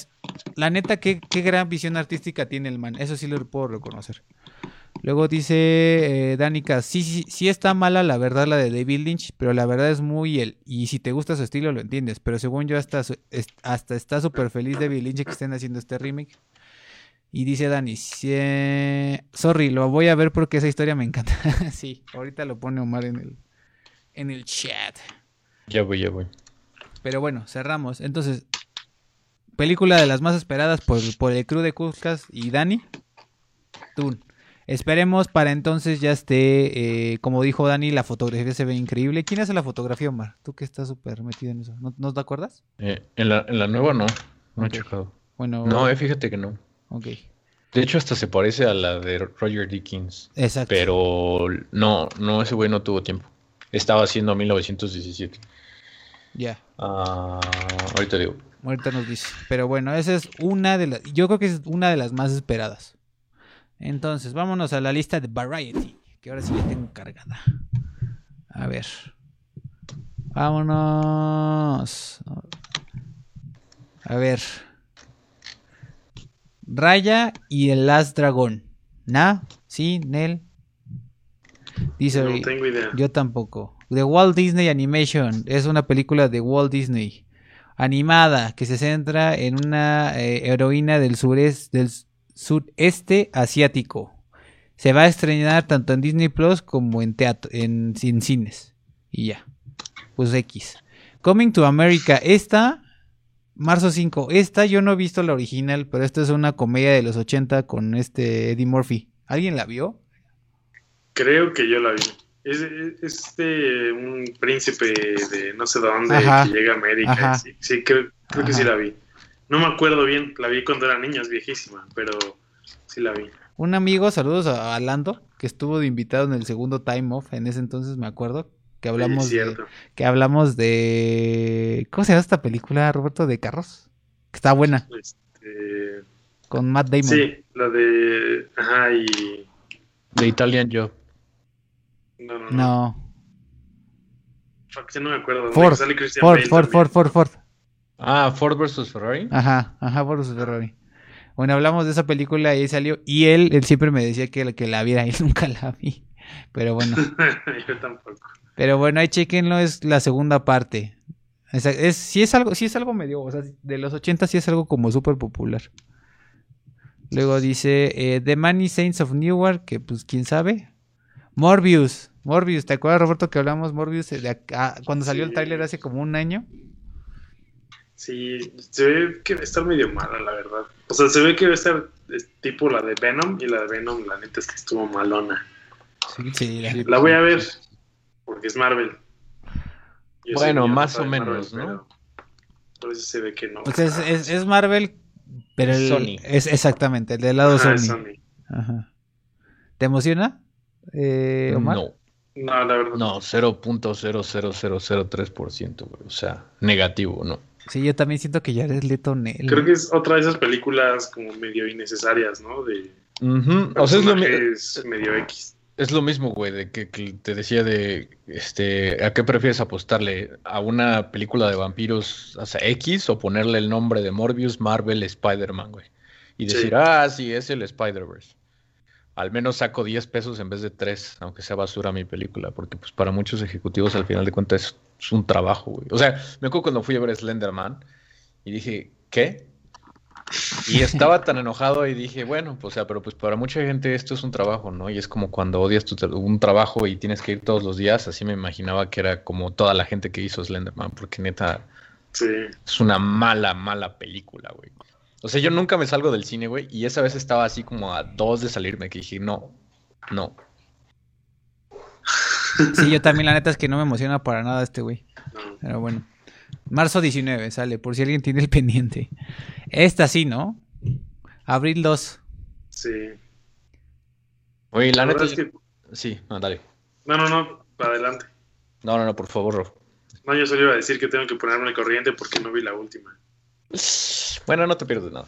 la neta qué, qué gran visión artística tiene el man. Eso sí lo puedo reconocer. Luego dice eh, Danica, sí, sí, sí está mala la verdad la de David Lynch, pero la verdad es muy él. Y si te gusta su estilo lo entiendes. Pero según yo hasta, hasta está súper feliz David Lynch que estén haciendo este remake. Y dice Dani, sorry, lo voy a ver porque esa historia me encanta. sí, ahorita lo pone Omar en el, en el chat. Ya voy, ya voy. Pero bueno, cerramos. Entonces, película de las más esperadas por, por el crew de Cuscas y Dani. Tun. Esperemos para entonces ya esté, eh, como dijo Dani, la fotografía se ve increíble. ¿Quién hace la fotografía, Omar? Tú que estás súper metido en eso. ¿No, te acuerdas? Eh, en, la, en, la, nueva no, no he checado. Bueno, no, eh, fíjate que no. Ok. De hecho, hasta se parece a la de Roger Dickens. Exacto. Pero no, no, ese güey no tuvo tiempo. Estaba haciendo 1917. Ya. Ah, ahorita digo. Ahorita nos dice. Pero bueno, esa es una de las. Yo creo que es una de las más esperadas. Entonces, vámonos a la lista de Variety, que ahora sí la tengo cargada. A ver. Vámonos. A ver. Raya y el Last Dragón. ¿Na? ¿Sí? ¿Nel? Dice, no tengo idea. Yo tampoco. The Walt Disney Animation es una película de Walt Disney animada que se centra en una eh, heroína del sureste del sudeste asiático. Se va a estrenar tanto en Disney Plus como en teatro, en, cines. Y ya. Pues X. Coming to America. Esta, marzo 5. Esta yo no he visto la original, pero esta es una comedia de los 80 con este Eddie Murphy. ¿Alguien la vio? Creo que yo la vi. Es, este un príncipe de no sé dónde que llega a América. Sí, creo, creo que sí la vi. No me acuerdo bien, la vi cuando era niña, es viejísima, pero sí la vi. Un amigo, saludos a Lando, que estuvo de invitado en el segundo Time Off, en ese entonces me acuerdo, que hablamos de que hablamos de ¿cómo se llama esta película, Roberto de carros? Que está buena. Este... Con Matt Damon. Sí, la de ajá y de Italian Job. No, no, no. No. no me acuerdo. Ford, Ford, Ford, Ford, Ford, Ford. Ah, Ford vs Ferrari. Ajá, ajá, Ford vs Ferrari. Bueno, hablamos de esa película y ahí salió. Y él, él siempre me decía que, que la viera y nunca la vi. Pero bueno. Yo tampoco. Pero bueno, ahí chequenlo, es la segunda parte. Esa- Es, sí es algo, sí es algo medio, o sea, de los 80 sí es algo como súper popular. Luego dice eh, The Many Saints of Newark, que pues quién sabe. Morbius, Morbius, ¿te acuerdas Roberto que hablamos Morbius eh, de acá- cuando salió el tráiler hace como un año? Sí, se ve que va a estar medio mala, la verdad. O sea, se ve que va a estar es tipo la de Venom y la de Venom, la neta es que estuvo malona. Sí, la- La voy a ver porque es Marvel. Yo Bueno, más o menos, ¿no? pero- Pero sí se ve que no. Pues es, es- es Marvel, pero el- Sony. es exactamente, el del lado Ajá, es Sony. Sony. Ajá. ¿Te emociona? Eh, Omar? No, No, la verdad. no, 0.00003%, güey. O sea, negativo, ¿no? Sí, yo también siento que Jared Leto Nel. Creo que es otra de esas películas como medio innecesarias, ¿no? De Ujú, O sea, es lo, medio X. es lo mismo, güey, de que, que te decía de, este, ¿a qué prefieres apostarle? ¿A una película de vampiros o sea, X o ponerle el nombre de Morbius, Marvel, Spider-Man, güey? Y decir, Sí. ah, sí, es el Spider-Verse. Al menos saco 10 pesos en vez de 3, aunque sea basura mi película, porque pues para muchos ejecutivos al final de cuentas es, un trabajo, güey. O sea, me acuerdo cuando fui a ver Slenderman y dije, ¿qué? Y estaba tan enojado y dije, bueno, pues, o sea, pero pues para mucha gente esto es un trabajo, ¿no? Y es como cuando odias tu tra- un trabajo y tienes que ir todos los días, así me imaginaba que era como toda la gente que hizo Slenderman, porque neta Sí. es una mala, mala película, güey. O sea, yo nunca me salgo del cine, güey, y esa vez estaba así como a dos de salirme, que dije, no, no. Sí, yo también, la neta es que no me emociona para nada este güey. no. Pero bueno. Marzo 19 sale, por si alguien tiene el pendiente. Esta sí, ¿no? Abril 2. Sí. Oye, la, La neta, es que. sí, no, dale. No, no, no. Adelante. No, no, no, por favor, Ro. No, yo solo iba a decir que tengo que ponerme al corriente porque no vi la última. Bueno, no te pierdes nada.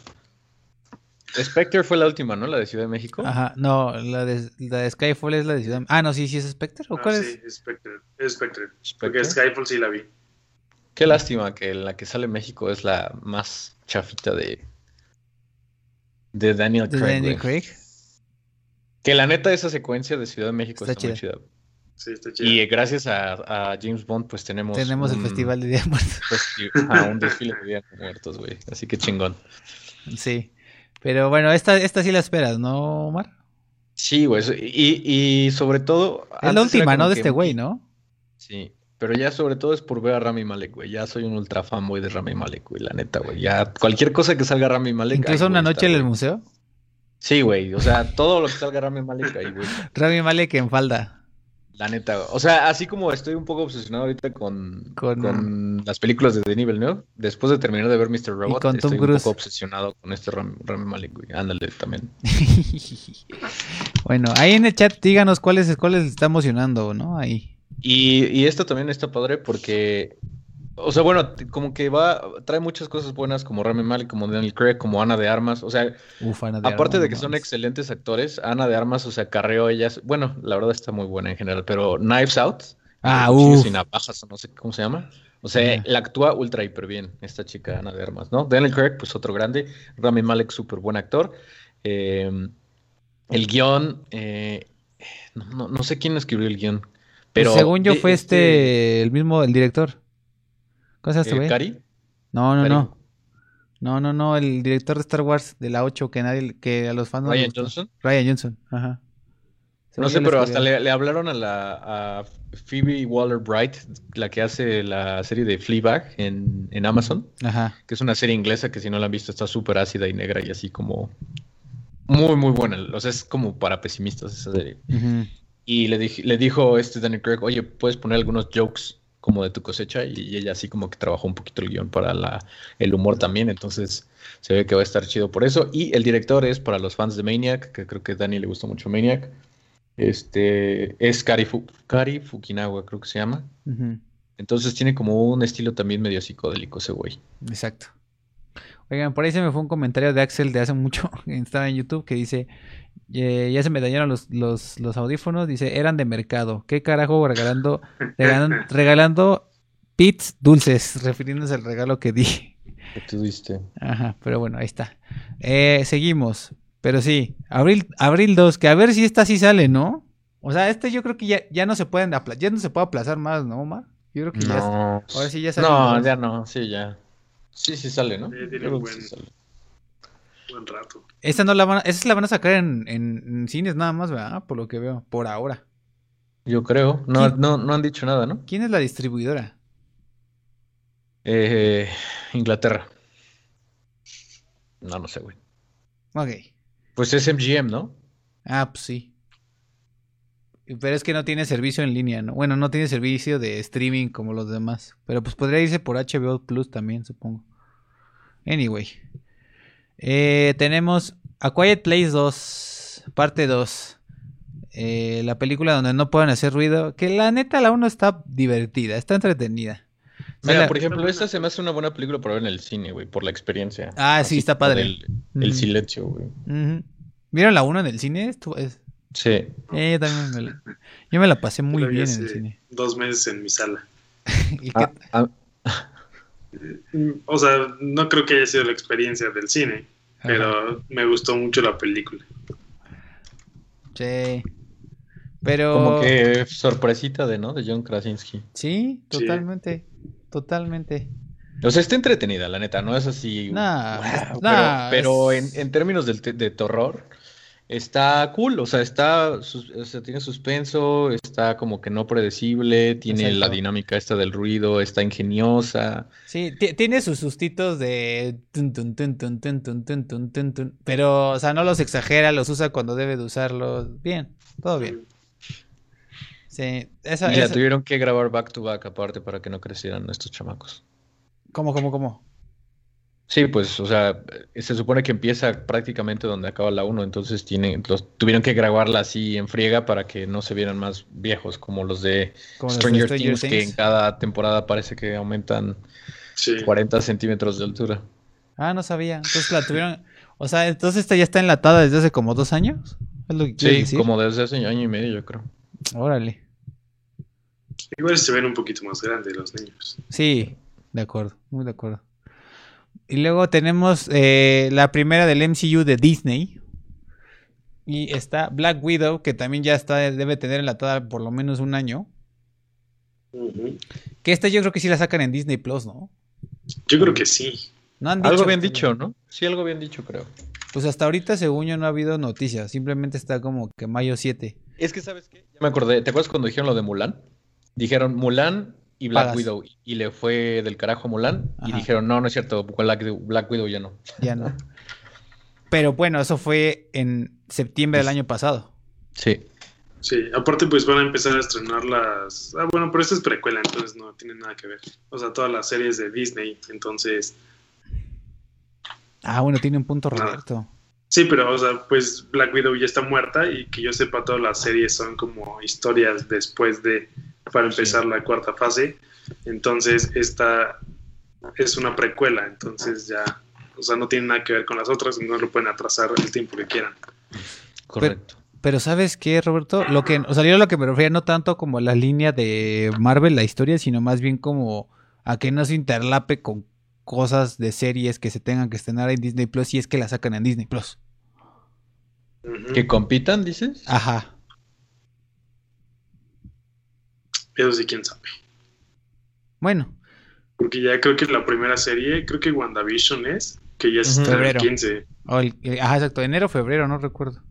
Spectre fue la última, ¿no? La de Ciudad de México. Ajá, no, la de, la de Skyfall es la de Ciudad. Ah, no, sí, sí es Spectre. ¿O Ah, cuál sí, es? Spectre. Es Spectre. Spectre. Porque Skyfall sí la vi. Qué lástima que la que sale México es la más chafita de de Daniel De Craig. Daniel güey. Craig. Que la neta esa secuencia de Ciudad de México Está está, muy chida. Sí, está chido. Y gracias a, a James Bond pues tenemos Tenemos el Festival de Día de Muertos. festi- ajá, un desfile de Día de Muertos, güey. Así que chingón. Sí. Pero bueno, esta, esta sí la esperas, ¿no, Omar? Sí, güey. Y, y sobre todo Es la última, ¿no? De que este güey, ¿no? Sí, pero ya sobre todo es por ver a Rami Malek, güey. Ya soy un ultra fanboy de Rami Malek, güey, la neta, güey. Ya cualquier cosa que salga Rami Malek. Incluso una noche estar, en el museo. Sí, güey. O sea, todo lo que salga Rami Malek ahí, güey. Rami Malek en falda. La neta. O sea, así como estoy un poco obsesionado ahorita con, Con- con, las películas de Denis Villeneuve, después de terminar de ver Mr. Robot, con estoy un poco obsesionado con este Rami, Rami Malek, güey. Ándale también. bueno, ahí en el chat díganos cuáles cuáles les está emocionando, ¿no? Ahí. Y, y esto también está padre porque, o sea, bueno, como que va, trae muchas cosas buenas como Rami Malek, como Daniel Craig, como Ana de Armas. O sea, Uf, Ana de aparte Armas, de que son excelentes actores, Ana de Armas, o sea, carreó ellas. Bueno, la verdad está muy buena en general, pero Knives Out, Ah, uf. y navajas, o no sé cómo se llama. O sea, la actúa ultra hiper bien, esta chica Ana de Armas, ¿no? Daniel Craig, pues otro grande. Rami Malek, súper buen actor. Eh, el guion, eh, no, no- no sé quién escribió el guion, pero... Pues según yo fue este, el mismo, el director. ¿Cómo se llama este eh, güey? ¿Cari? No, no, Cari. no. No, no, no, el director de Star Wars de la 8 que nadie, que a los fans Ryan. Johnson. Ryan Johnson, ajá. No sé, pero hasta le, le hablaron a la a Phoebe Waller-Bright, la que hace la serie de Fleabag en, en Amazon, Ajá. que es una serie inglesa que si no la han visto está súper ácida y negra y así como muy, muy buena. O sea, es como para pesimistas esa serie. Y le, dij- le dijo este Daniel Craig, oye, ¿puedes poner algunos jokes como de tu cosecha? Y ella así como que trabajó un poquito el guion para la, el humor también, entonces se ve que va a estar chido por eso. Y el director es para los fans de Maniac, que creo que a Dani le gustó mucho Maniac. Este es Kari, Fu- Kari Fukinawa, creo que se llama. Entonces tiene como un estilo también medio psicodélico ese güey. Exacto. Oigan, por ahí se me fue un comentario de Axel de hace mucho, que estaba en YouTube, que dice, eh, ya se me dañaron los, los, los audífonos, dice, eran de mercado. ¿Qué carajo regalando, regalan- regalando pits dulces, refiriéndose al regalo que di? ¿Qué tú diste? Ajá, pero bueno, ahí está. Eh, seguimos. Pero sí, abril, abril 2, que a ver si esta sí sale, ¿no? O sea, este yo creo que ya, ya no se pueden apla- ya no se puede aplazar más, ¿no, Omar? Yo creo que ya. No. Ahora sí ya No, ya no, sí, ya. Sí, sí sale, ¿no? Sí, tiene buen- sí sale. Buen rato. Esta no la van a, esa la van a sacar en, en- en cines nada más, ¿verdad? Por lo que veo, por ahora. Yo creo. No, no, no han dicho nada, ¿no? ¿Quién es la distribuidora? Eh, Inglaterra. No, no sé, güey. Ok. Pues es MGM, ¿no? Ah, pues sí. Pero es que no tiene servicio en línea, ¿no? Bueno, no tiene servicio de streaming como los demás. Pero pues podría irse por HBO Plus también, supongo. Anyway. Eh, tenemos A Quiet Place 2, parte 2. Eh, la película donde no pueden hacer ruido. Que la neta, la 1 está divertida, está entretenida. Mira, por ejemplo, esta se me hace una buena película para ver en el cine, güey, por la experiencia. Ah, sí, está padre. el Ujú. silencio, güey. Ujú. ¿Vieron la 1 en el cine? Estuvo- es- Sí. Eh, yo también me la, yo me la pasé muy bien en el cine. Dos meses en mi sala. ¿Y qué- Ah, ah, O sea, no creo que haya sido la experiencia del cine, Ajá. pero me gustó mucho la película. Sí. Pero. como que sorpresita de, ¿no? De John Krasinski. Sí, Sí. totalmente. Totalmente. O sea, está entretenida, la neta, no es así. Nah, wow, es- pero nah, pero es- en, en términos del te- de, terror, está cool, o sea, está, o sea, tiene suspenso, está como que no predecible, tiene la dinámica esta del ruido, está ingeniosa. Sí, tiene sus sustitos de... Pero, o sea, no los exagera, los usa cuando debe de usarlos. Bien, todo bien. Sí, esa... Y la tuvieron que grabar back to back aparte para que no crecieran nuestros chamacos. ¿Cómo, cómo, cómo? Sí, pues, o sea, se supone que empieza prácticamente donde acaba la 1, entonces tienen, los, tuvieron que grabarla así en friega para que no se vieran más viejos, como los de Como los de Stranger, Things, que en cada temporada parece que aumentan Sí. 40 centímetros de altura. Ah, no sabía. Entonces la tuvieron. O sea, entonces esta ya está enlatada desde hace como dos años. ¿Es lo que quieres Sí, decir? como desde hace año y medio, yo creo. Órale. Igual se ven un poquito más grandes los niños. Sí, de acuerdo, muy de acuerdo. Y luego tenemos eh, la primera del MCU de Disney. Y está Black Widow, que también ya está, debe tener enlatada por lo menos un año. Que esta yo creo que sí la sacan en Disney Plus, ¿no? Yo creo que sí. No han Algo bien dicho, ¿no? Sí, algo bien dicho, creo. Pues hasta ahorita, según yo, no ha habido noticias. Simplemente está como que mayo 7. Es que, ¿sabes qué? Ya me acordé. ¿Te acuerdas cuando dijeron lo de Mulan? Dijeron Mulan y Black Pagas. Widow. Y le fue del carajo a Mulan. Y dijeron, no, no es cierto. Black, Black Widow ya no. Ya no. Pero bueno, eso fue en septiembre del año pasado. Sí. Sí, aparte pues van a empezar a estrenar las... Ah, bueno, pero esta es precuela, entonces no tiene nada que ver. O sea, todas las series de Disney, entonces... Ah, bueno, tiene un punto Nada. Roberto. Sí, pero, o sea, pues Black Widow ya está muerta y que yo sepa, todas las series son como historias después de, para empezar la cuarta fase. Entonces, esta es una precuela, entonces ya, o sea, no tiene nada que ver con las otras y no lo pueden atrasar el tiempo que quieran. Correcto. Pero ¿sabes qué, Roberto? Lo que, o sea, yo a lo que me refería no tanto como la línea de Marvel, la historia, sino más bien como a que no se interlape con cosas de series que se tengan que estrenar en Disney Plus si es que la sacan en Disney Plus. ¿Que compitan, dices? Ajá. Eso sí, quién sabe. Bueno, Porque ya creo que la primera serie, creo que WandaVision es, que ya está en el Febrero. 15. o el- eh, ajá, exacto, enero, febrero, no recuerdo.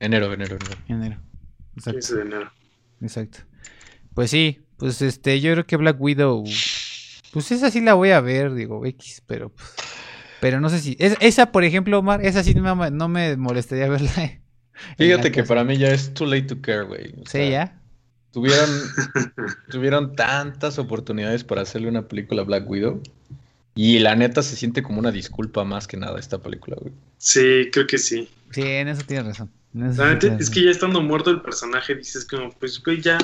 Enero, enero, enero. Enero. Exacto. 15 de enero. Exacto. Pues sí, pues este, yo creo que Black Widow, pues esa sí la voy a ver, digo, X, pero, pues, pero no sé si, es- esa por ejemplo, Omar, esa sí no me, no me molestaría verla. Fíjate que para mí ya es too late to care, güey. O Sí, sea, ya. Tuvieron, tuvieron tantas oportunidades para hacerle una película a Black Widow. Y la neta se siente como una disculpa más que nada esta película, güey. Sí, creo que sí. Sí, en eso tienes razón. eso La neta es que ya estando muerto el personaje, dices como, pues, güey, ya,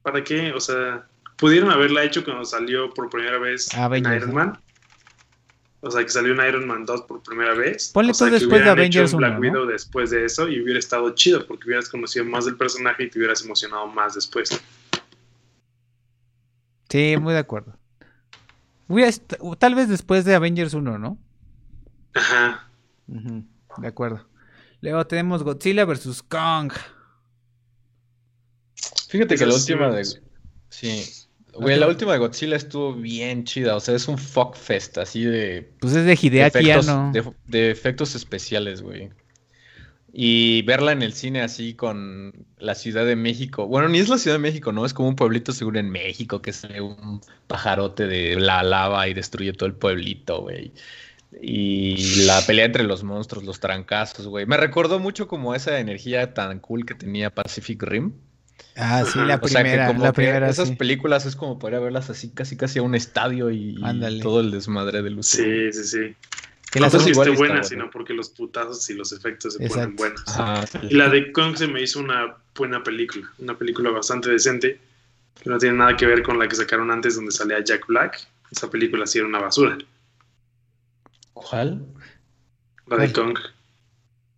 ¿para qué? O sea, pudieron haberla hecho cuando salió por primera vez Avengers, en Iron ¿no? Man. O sea, que salió en Iron Man 2 por primera vez. Ponle o sea, tú que después de hecho Avengers un Black 1, ¿no? Widow después de eso y hubiera estado chido porque hubieras conocido más del personaje y te hubieras emocionado más después. Sí, muy de acuerdo. Tal vez después de Avengers 1, ¿no? Ajá. De acuerdo. Luego tenemos Godzilla vs. Kong. Fíjate que la última de... Sí. Güey, la última de Godzilla estuvo bien chida. O sea, es un fuck fest así de. Pues es de Hideaki efectos, Anno. de, de efectos especiales, güey. Y verla en el cine así con la Ciudad de México. Bueno, ni es la Ciudad de México, ¿no? Es como un pueblito seguro en México que sale un pajarote de la lava y destruye todo el pueblito, güey. Y la pelea entre los monstruos, los trancazos, güey. Me recordó mucho como esa energía tan cool que tenía Pacific Rim. Ah, sí, la O sea, que primera, como la que primera, esas sí. películas es como poder verlas así, casi casi a un estadio y, y Ándale. todo el desmadre de luz. Sí, sí, sí. Que No porque igual esté buena, buena. sino porque los putazos y los efectos se Exacto. ponen buenos. Sí. Y la de Kong se me hizo una buena película, una película bastante decente, que no tiene nada que ver con la que sacaron antes donde salía Jack Black. Esa película sí era una basura, ¿Cuál? la de. Kong.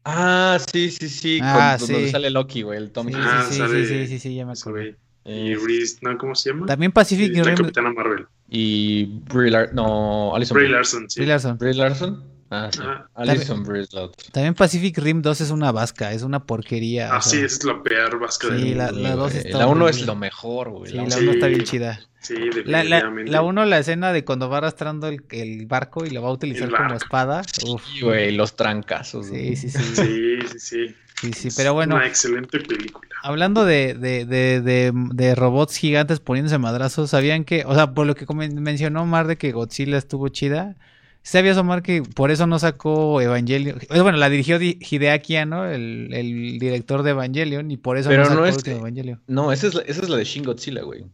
Ah, sí, sí, sí. Ah, con- sí. Donde sale Loki, güey, el Tom Sí. Ah, sí, sí, sale- sí, sí, sí, sí, ya me acuerdo. Y Eh, Reese, ¿no? ¿Cómo se llama? También Pacific la Rim. Capitana Marvel. Y Brie Larson. No, Alison. Brie Brie. Larson, sí. Brie Larson. Brie Larson. Ah, sí. Ajá. Alison Larson. También Pacific Rim 2 es una vasca, es una porquería. Ah, sí, sea, es la peor vasca Sí, del la- mundo. la está La 1 es lo mejor, güey. Sí, la la uno- 1 está Sí. bien chida. Sí, La, definitivamente. la, la uno, la escena de cuando va arrastrando el, el barco y lo va a utilizar como espada. Uf, Sí, güey, los trancazos. sí, sí, sí, sí, Sí, sí, sí. sí, Pero bueno, Una excelente película. hablando de, de, de, de, de robots gigantes poniéndose madrazos, ¿sabían que, o sea, por lo que mencionó Omar de que Godzilla estuvo chida? ¿Sabías, Omar, que por eso no sacó Evangelion? Bueno, la dirigió Di- Hideaki Anno, el, el director de Evangelion, y por eso Pero no sacó no es que- Evangelion. No, esa es, la, esa es la de Shin Godzilla, güey.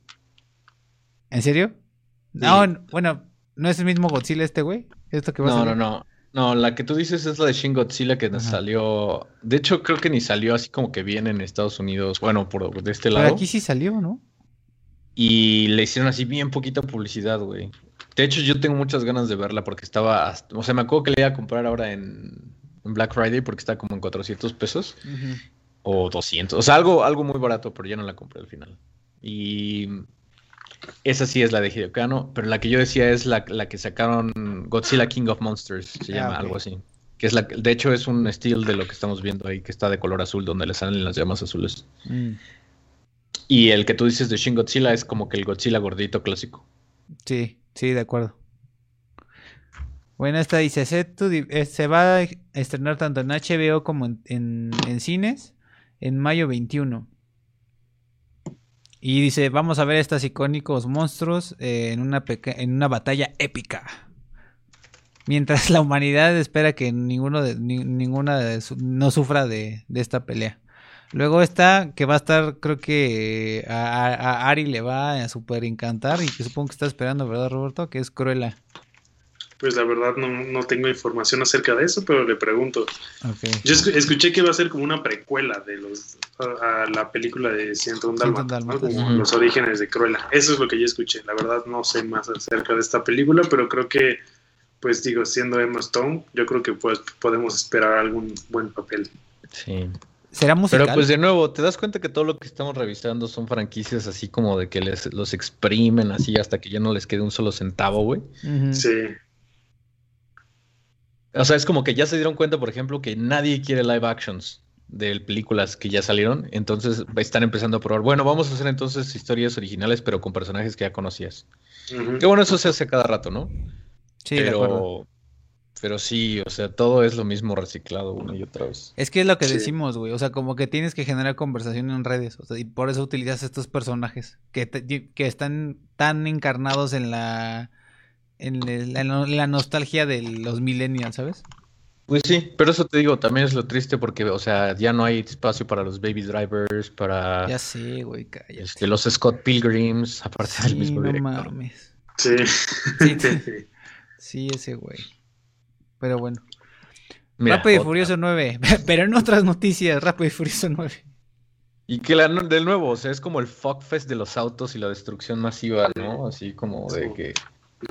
¿En serio? No, n- bueno, ¿no es el mismo Godzilla este güey? ¿Esto que a No, no, no. No, la que tú dices es la de Shin Godzilla que nos salió. De hecho, creo que ni salió así como que bien en Estados Unidos. Bueno, por de este Pero lado. aquí sí salió, ¿no? Y le hicieron así bien poquita publicidad, güey. De hecho, yo tengo muchas ganas de verla porque estaba. hasta- O sea, me acuerdo que le iba a comprar ahora en, en Black Friday porque está como en 400 pesos o 200. O sea, algo, algo muy barato, pero ya no la compré al final. Y esa sí es la de Hideo Kano, pero la que yo decía es la, la que sacaron Godzilla King of Monsters, se Ah, llama algo así. Que es la, de hecho es un estilo de lo que estamos viendo ahí, que está de color azul, donde le salen las llamas azules. Mm, Y el que tú dices de Shin Godzilla es como que el Godzilla gordito clásico. Sí, sí, de acuerdo. Bueno, esta dice, eh, se va a estrenar tanto en HBO como en, cines en mayo 21. Y dice, vamos a ver estos icónicos monstruos eh, en, una en una batalla épica. Mientras la humanidad espera que ninguno de, ni- ninguna de no sufra de esta pelea. Luego está que va a estar, creo que eh, a, Ari le va a super encantar y que supongo que está esperando, ¿verdad, Roberto? Que es Cruella. Pues la verdad no, no tengo información acerca de eso, pero le pregunto. Ok. Yo escu- escuché que va a ser como una precuela de los a, a la película de 101 Dálmatas, ¿no? Como los orígenes de Cruella. Eso es lo que yo escuché. La verdad no sé más acerca de esta película, pero creo que, pues digo, siendo Emma Stone, yo creo que pues podemos esperar algún buen papel. Sí. ¿Será musical? Pero pues de nuevo, te das cuenta que todo lo que estamos revisando son franquicias así como de que les, los exprimen así hasta que ya no les quede un solo centavo, güey. Sí, O sea, es como que ya se dieron cuenta, por ejemplo, que nadie quiere live actions de películas que ya salieron. Entonces están empezando a probar, bueno, vamos a hacer entonces historias originales, pero con personajes que ya conocías. Que bueno, eso se hace cada rato, ¿no? Sí, de acuerdo. pero, pero sí, o sea, todo es lo mismo reciclado una y otra vez. Es que es lo que Sí. decimos, güey. O sea, como que tienes que generar conversación en redes. O sea, y por eso utilizas estos personajes que, te- que están tan encarnados en la, en el- en la, nostalgia de los millennials, ¿sabes? Pues sí, pero eso te digo, también es lo triste porque, o sea, ya no hay espacio para los baby drivers, para Ya sé, güey, cállate. este, los Scott Pilgrims, aparte del mismo no director. mames. Sí. Sí, sí. Sí, ese güey. Pero bueno. Mira, Rápido y otra. Furioso 9. Pero en otras noticias, Rápido y Furioso 9. Y que la, de nuevo, o sea, es como el fuckfest de los autos y la destrucción masiva, ¿no? Así como de que...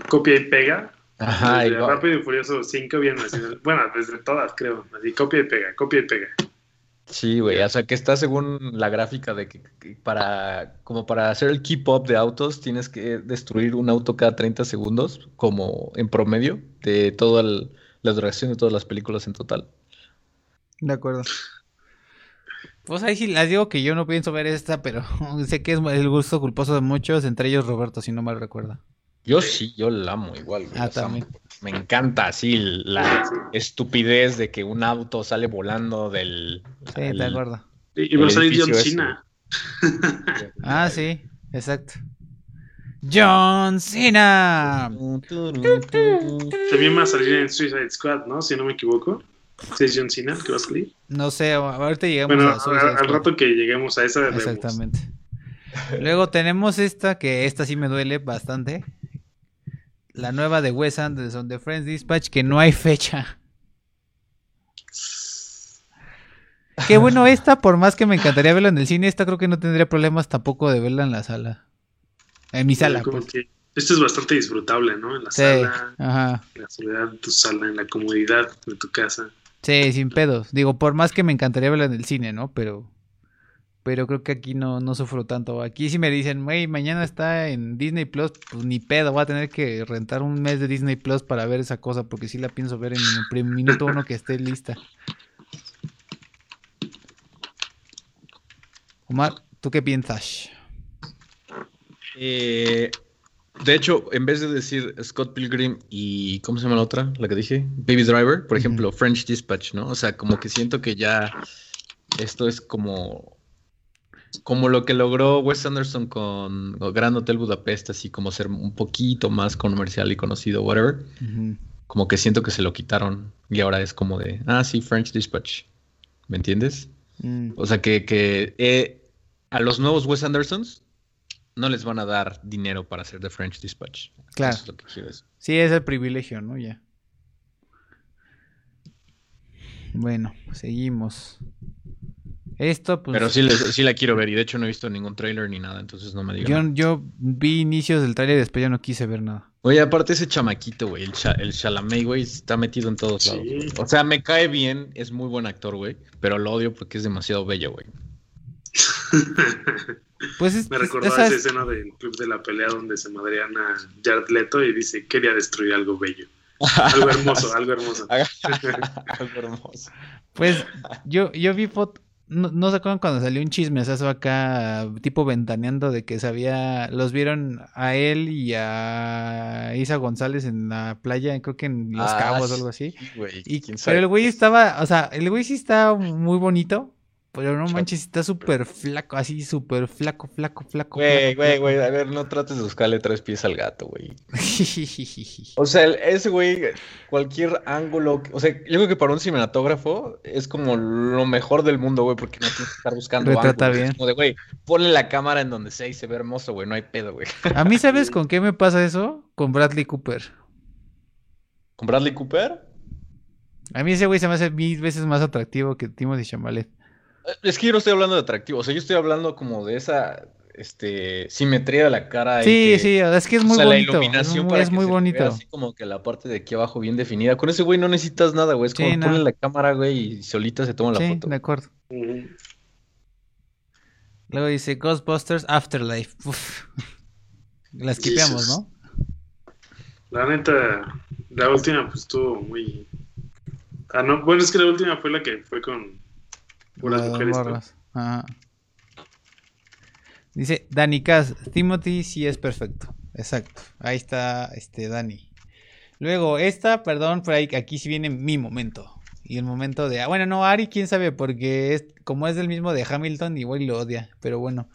Copia y pega. Ajá, y Desde va- Rápido y Furioso 5 viene así. Bueno, desde todas, creo. Así, copia y pega, copia y pega. Sí, güey, o sea que está según la gráfica de que, que para como para hacer el keep up de autos tienes que destruir un auto cada 30 segundos como en promedio de toda el- la duración de todas las películas en total. De acuerdo. Pues ahí sí les digo que yo no pienso ver esta, pero sé que es el gusto culposo de muchos, entre ellos Roberto, si no mal recuerda. Yo sí, yo la amo igual. güey, Ah, amo. también. Me encanta así la estupidez de que un auto sale volando del... Sí, el- de acuerdo. Y, va a salir John ese. Cena. Ah, sí, exacto. John Cena. También va a salir en Suicide Squad, ¿no? Si no me equivoco. Si es John Cena que va a salir. No sé, ahorita llegamos Bueno, a Suicide al Squad. rato que lleguemos a esa, vemos. Exactamente. Luego tenemos esta, que esta sí me duele bastante. La nueva de Wes Anderson, de Friends Dispatch, que no hay fecha. Qué bueno esta, por más que me encantaría verla en el cine, esta creo que no tendría problemas tampoco de verla en la sala. En mi sala, Como pues. que esto es bastante disfrutable, ¿no? En la Sí, sala, ajá. en la soledad de tu sala, en la comodidad de tu casa. Sí, sin pedos. Digo, por más que me encantaría verla en el cine, ¿no? Pero pero creo que aquí no, no sufro tanto. Aquí si me dicen, güey, mañana está en Disney Plus, pues ni pedo, voy a tener que rentar un mes de Disney Plus para ver esa cosa, porque sí la pienso ver en el prim- minuto uno que esté lista. Omar, ¿tú qué piensas? Eh, de hecho, en vez de decir Scott Pilgrim y ¿cómo se llama la otra? La que dije, Baby Driver, por ejemplo, French Dispatch, ¿no? O sea, como que siento que ya esto es como como lo que logró Wes Anderson con Grand Hotel Budapest, así como ser un poquito más comercial y conocido, whatever. Como que siento que se lo quitaron y ahora es como de, ah, sí, French Dispatch. ¿Me entiendes? Mm, O sea, que, que eh, a los nuevos Wes Andersons no les van a dar dinero para hacer The French Dispatch. Claro. Eso es lo que quiero decir. Sí, es el privilegio, ¿no? Ya. Bueno, seguimos. Esto, pues. Pero sí, les- sí la quiero ver y de hecho no he visto ningún trailer ni nada, entonces no me digan. Yo, nada. yo vi inicios del trailer y después ya no quise ver nada. Oye, aparte ese chamaquito, güey, el, Cha- el Chalamet, güey, está metido en todos Sí. lados. O sea, me cae bien, es muy buen actor, güey, pero lo odio porque es demasiado bello, güey. Pues es, Me es- recordó esa esa es- escena del club de la pelea donde se madrean a Jared Leto y dice, quería destruir algo bello. Algo hermoso, algo hermoso. Algo hermoso. Pues yo, yo vi foto. No, no se acuerdan cuando salió un chisme, eso acá, tipo ventaneando de que sabía, los vieron a él y a Isa González en la playa, creo que en Los Ah, Cabos o algo así. güey, Y, quién sabe pero el güey estaba, o sea, el güey sí está muy bonito, pero no manches, está súper flaco, así súper flaco, flaco, flaco. Güey, güey, güey, a ver, no trates de buscarle tres pies al gato, güey. O sea, ese güey, cualquier ángulo, o sea, yo creo que para un cinematógrafo es como lo mejor del mundo, güey, porque no tienes que estar buscando Retrata ángulos. bien. Es como de, güey, ponle la cámara en donde sea y se ve hermoso, güey, no hay pedo, güey. A mí, ¿sabes con qué me pasa eso? Con Bradley Cooper. ¿Con Bradley Cooper? A mí ese güey se me hace mil veces más atractivo que Timothy Chalamet. Es que yo no estoy hablando de atractivo, o sea, yo estoy hablando como de esa, este, simetría de la cara. y Sí, que- sí, es que es o muy sea, la bonito. Es iluminación muy, para es que muy se vea bonito. así como que la parte de aquí abajo bien definida. Con ese güey no necesitas nada, güey, es como Sí, no. ponle la cámara, güey, y solita se toma la Sí, foto. de acuerdo. Luego dice Ghostbusters Afterlife. Uf. La Jesus. ¿no? La neta, la última pues estuvo muy... Ah, no, bueno, es que la última fue la que fue con puras Las mujeres. ¿no? morras. Ajá. Dice Dani Cass, Timothy sí es perfecto. Exacto. Ahí está este Dani. Luego, esta, perdón, pero ahí- aquí sí viene mi momento. Y el momento de. ah, Bueno, no, Ari, quién sabe, porque es, como es del mismo de Hamilton, igual lo odia. Pero bueno.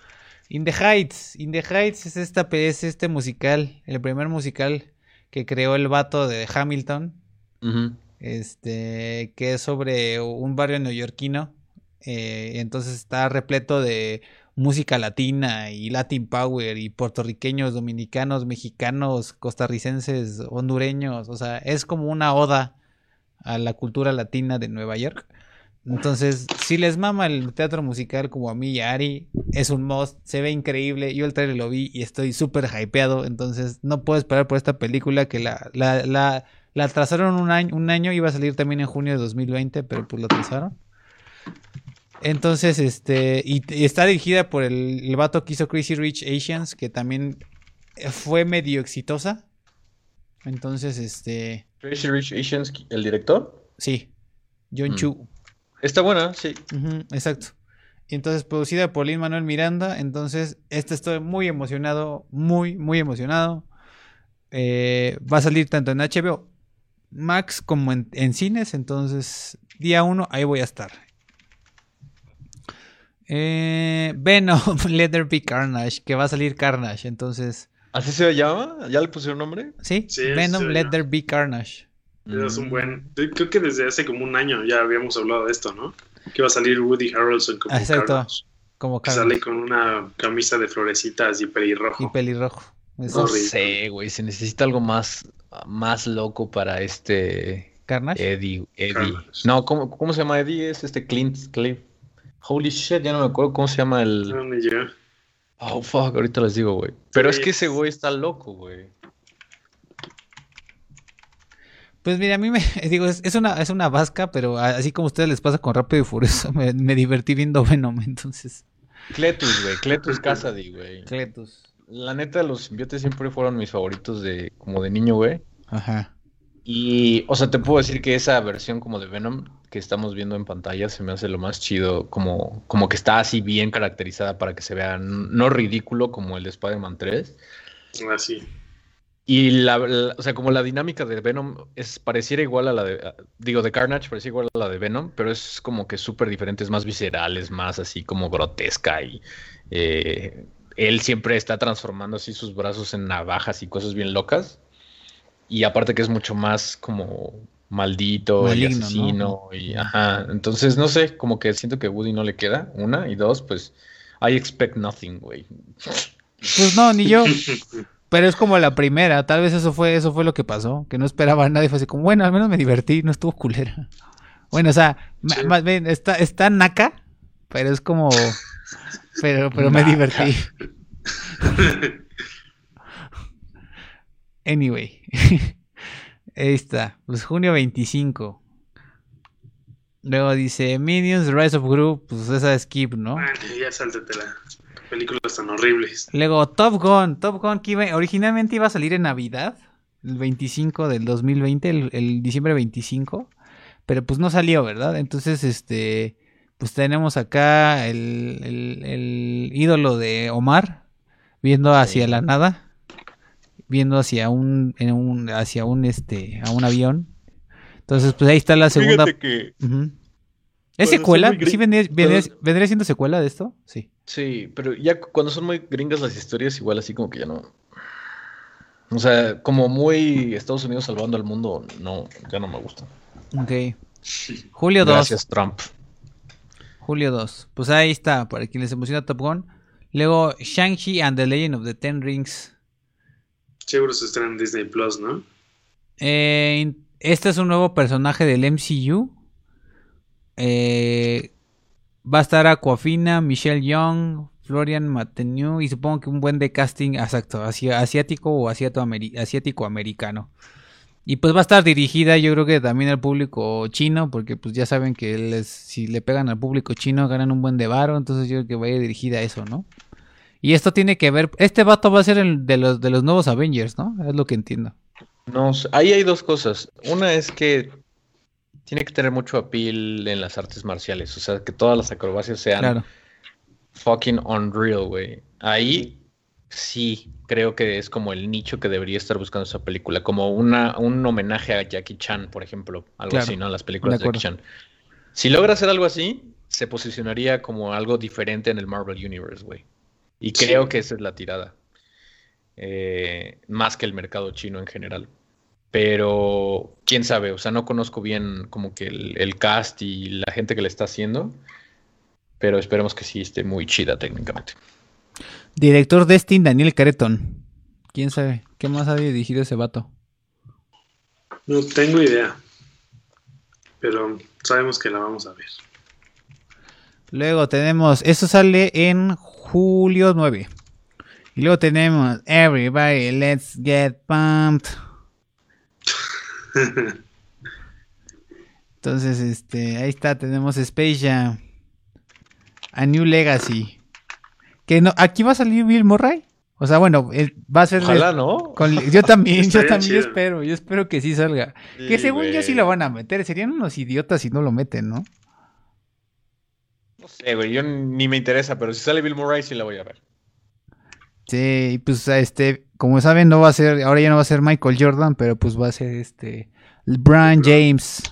In the Heights. In the Heights es, esta, es este musical. El primer musical que creó el vato de Hamilton este, que es sobre un barrio neoyorquino. Eh, entonces está repleto de música latina y Latin Power y puertorriqueños, dominicanos, mexicanos, costarricenses, hondureños. O sea, es como una oda a la cultura latina de Nueva York. Entonces, si les mama el teatro musical como a mí y a Ari, es un must, se ve increíble. Yo el trailer lo vi y estoy súper hypeado. Entonces, no puedo esperar por esta película que la, la, la, la atrasaron un año, un año, iba a salir también en junio de 2020, pero pues lo atrasaron. Entonces, este, y, y está dirigida por el, el vato que hizo Crazy Rich Asians, que también fue medio exitosa. Entonces, este, Crazy Rich Asians, ¿el director? sí, John Mm. Chu. Está buena, sí. Exacto. Y entonces producida por Lin Manuel Miranda. Entonces, esta estoy muy emocionado, muy, muy emocionado. Eh, va a salir tanto en HBO Max como en, en cines. Entonces, día uno, ahí voy a estar. Eh, Venom, Let There Be Carnage, que va a salir Carnage, entonces... ¿Así se llama? ¿Ya le pusieron nombre? Sí, Venom, Let. There Be Carnage. Es Mm. un buen. Creo que desde hace como un año ya habíamos hablado de esto, ¿no? Que va a salir Woody Harrelson como Exacto. Carnage, Como Carnage sale con una camisa de florecitas y pelirrojo. y pelirrojo. No Eso. Sé, güey. Se necesita algo más, más loco para este Carnage. Eddie. Eddie. Carnage. No, ¿cómo, ¿cómo se llama Eddie? Es este Clint Cliff. Holy shit, ya no me acuerdo cómo se llama el. No. Oh, fuck, ahorita les digo, güey. Pero es que ese güey está loco, güey. Pues mira, a mí me digo, es, es una, es una vasca, pero así como a ustedes les pasa con Rápido y Furioso, me, me divertí viendo Venom, entonces. Cletus, güey. Cletus Cassidy, güey. Cletus. La neta, los simbiotes siempre fueron mis favoritos de como de niño, güey. Ajá. Y, o sea, te puedo decir que esa versión como de Venom que estamos viendo en pantalla se me hace lo más chido, como, como que está así bien caracterizada para que se vea no ridículo como el de Spider-Man 3. Así. Y la, la- o sea, como la dinámica de Venom es pareciera igual a la de, a- digo, de Carnage pareciera igual a la de Venom, pero es como que súper diferente, es más visceral, es más así como grotesca y eh, él siempre está transformando así sus brazos en navajas y cosas bien locas. Y aparte que es mucho más como maldito Maligno, y ¿no? asesino y ajá, entonces no sé, como que siento que Woody no le queda, una y dos, pues I expect nothing, güey. Pues no, ni yo. Pero es como la primera, tal vez eso fue, eso fue lo que pasó, que no esperaba a nadie, fue así como, bueno, al menos me divertí, no estuvo culera. Bueno, o sea, Sí. más bien, está, está naca, pero es como, pero, pero me divertí. Anyway, ahí está, pues junio 25. Luego dice Minions, Rise of Group, pues esa es Skip, ¿no? Vale, ya sáltatela. Películas tan horribles. Luego Top Gun, Top Gun que iba- originalmente iba a salir en Navidad, el 25 del 2020, el, el diciembre 25, pero pues no salió, ¿verdad? Entonces, este, pues tenemos acá el, el- el ídolo de Omar viendo hacia Sí. la nada, viendo hacia un, en un, hacia un, este, a un avión. Entonces, pues ahí está la segunda. ¿Es secuela? ¿Sí vendría, vendría- cuando- vendría siendo secuela de esto? Sí. Sí, pero ya cu- cuando son muy gringas las historias, igual así como que ya no. O sea, como muy Estados Unidos salvando al mundo, no, ya no me gusta. Ok. Julio 2. Gracias, Trump. Julio 2. Pues ahí está, para quien les emociona Top Gun. Luego, Shang-Chi and the Legend of the Ten Rings. Seguro se estrena en Disney Plus, ¿no? Eh, este es un nuevo personaje del MCU. Eh, va a estar Aquafina, Michelle Young, Florian Matenu y supongo que un buen de casting exacto, asiático o asiático-americano. Y pues va a estar dirigida yo creo que también al público chino, porque pues ya saben que si le pegan al público chino ganan un buen de varo, entonces yo creo que va a ir dirigida a eso, ¿no? Y esto tiene que ver, este vato va a ser el de los, de los nuevos Avengers, ¿no? Es lo que entiendo. No, ahí hay dos cosas. Una es que tiene que tener mucho appeal en las artes marciales, o sea, que todas las acrobacias sean Claro. fucking unreal, güey. Ahí sí creo que es como el nicho que debería estar buscando esa película, como una, un homenaje a Jackie Chan, por ejemplo, algo Claro, así, ¿no? Las películas de de Jackie Chan. Si logra hacer algo así, se posicionaría como algo diferente en el Marvel Universe, güey. Y Sí. creo que esa es la tirada. Eh, más que el mercado chino en general. Pero quién sabe, o sea, no conozco bien como que el, el cast y la gente que le está haciendo. Pero esperemos que sí esté muy chida técnicamente. Director Destin Daniel Careton. ¿Quién sabe? ¿Qué más ha dirigido ese vato? No tengo idea. Pero sabemos que la vamos a ver. Luego tenemos, eso sale en julio 9. Y luego tenemos Everybody Let's Get Pumped. Entonces, este, ahí está, tenemos Space Jam. A New Legacy. Que no, aquí va a salir Bill Murray. O sea, bueno, él va a ser Ojalá, ¿no? con- yo también, yo también chido. espero, yo espero que sí salga. Que según yo sí lo van a meter, serían unos idiotas si no lo meten, ¿no? No sé, güey, yo ni me interesa, pero si sale Bill Murray sí la voy a ver. Sí, pues este, como saben, no va a ser, ahora ya no va a ser Michael Jordan, pero pues va a ser este LeBron James.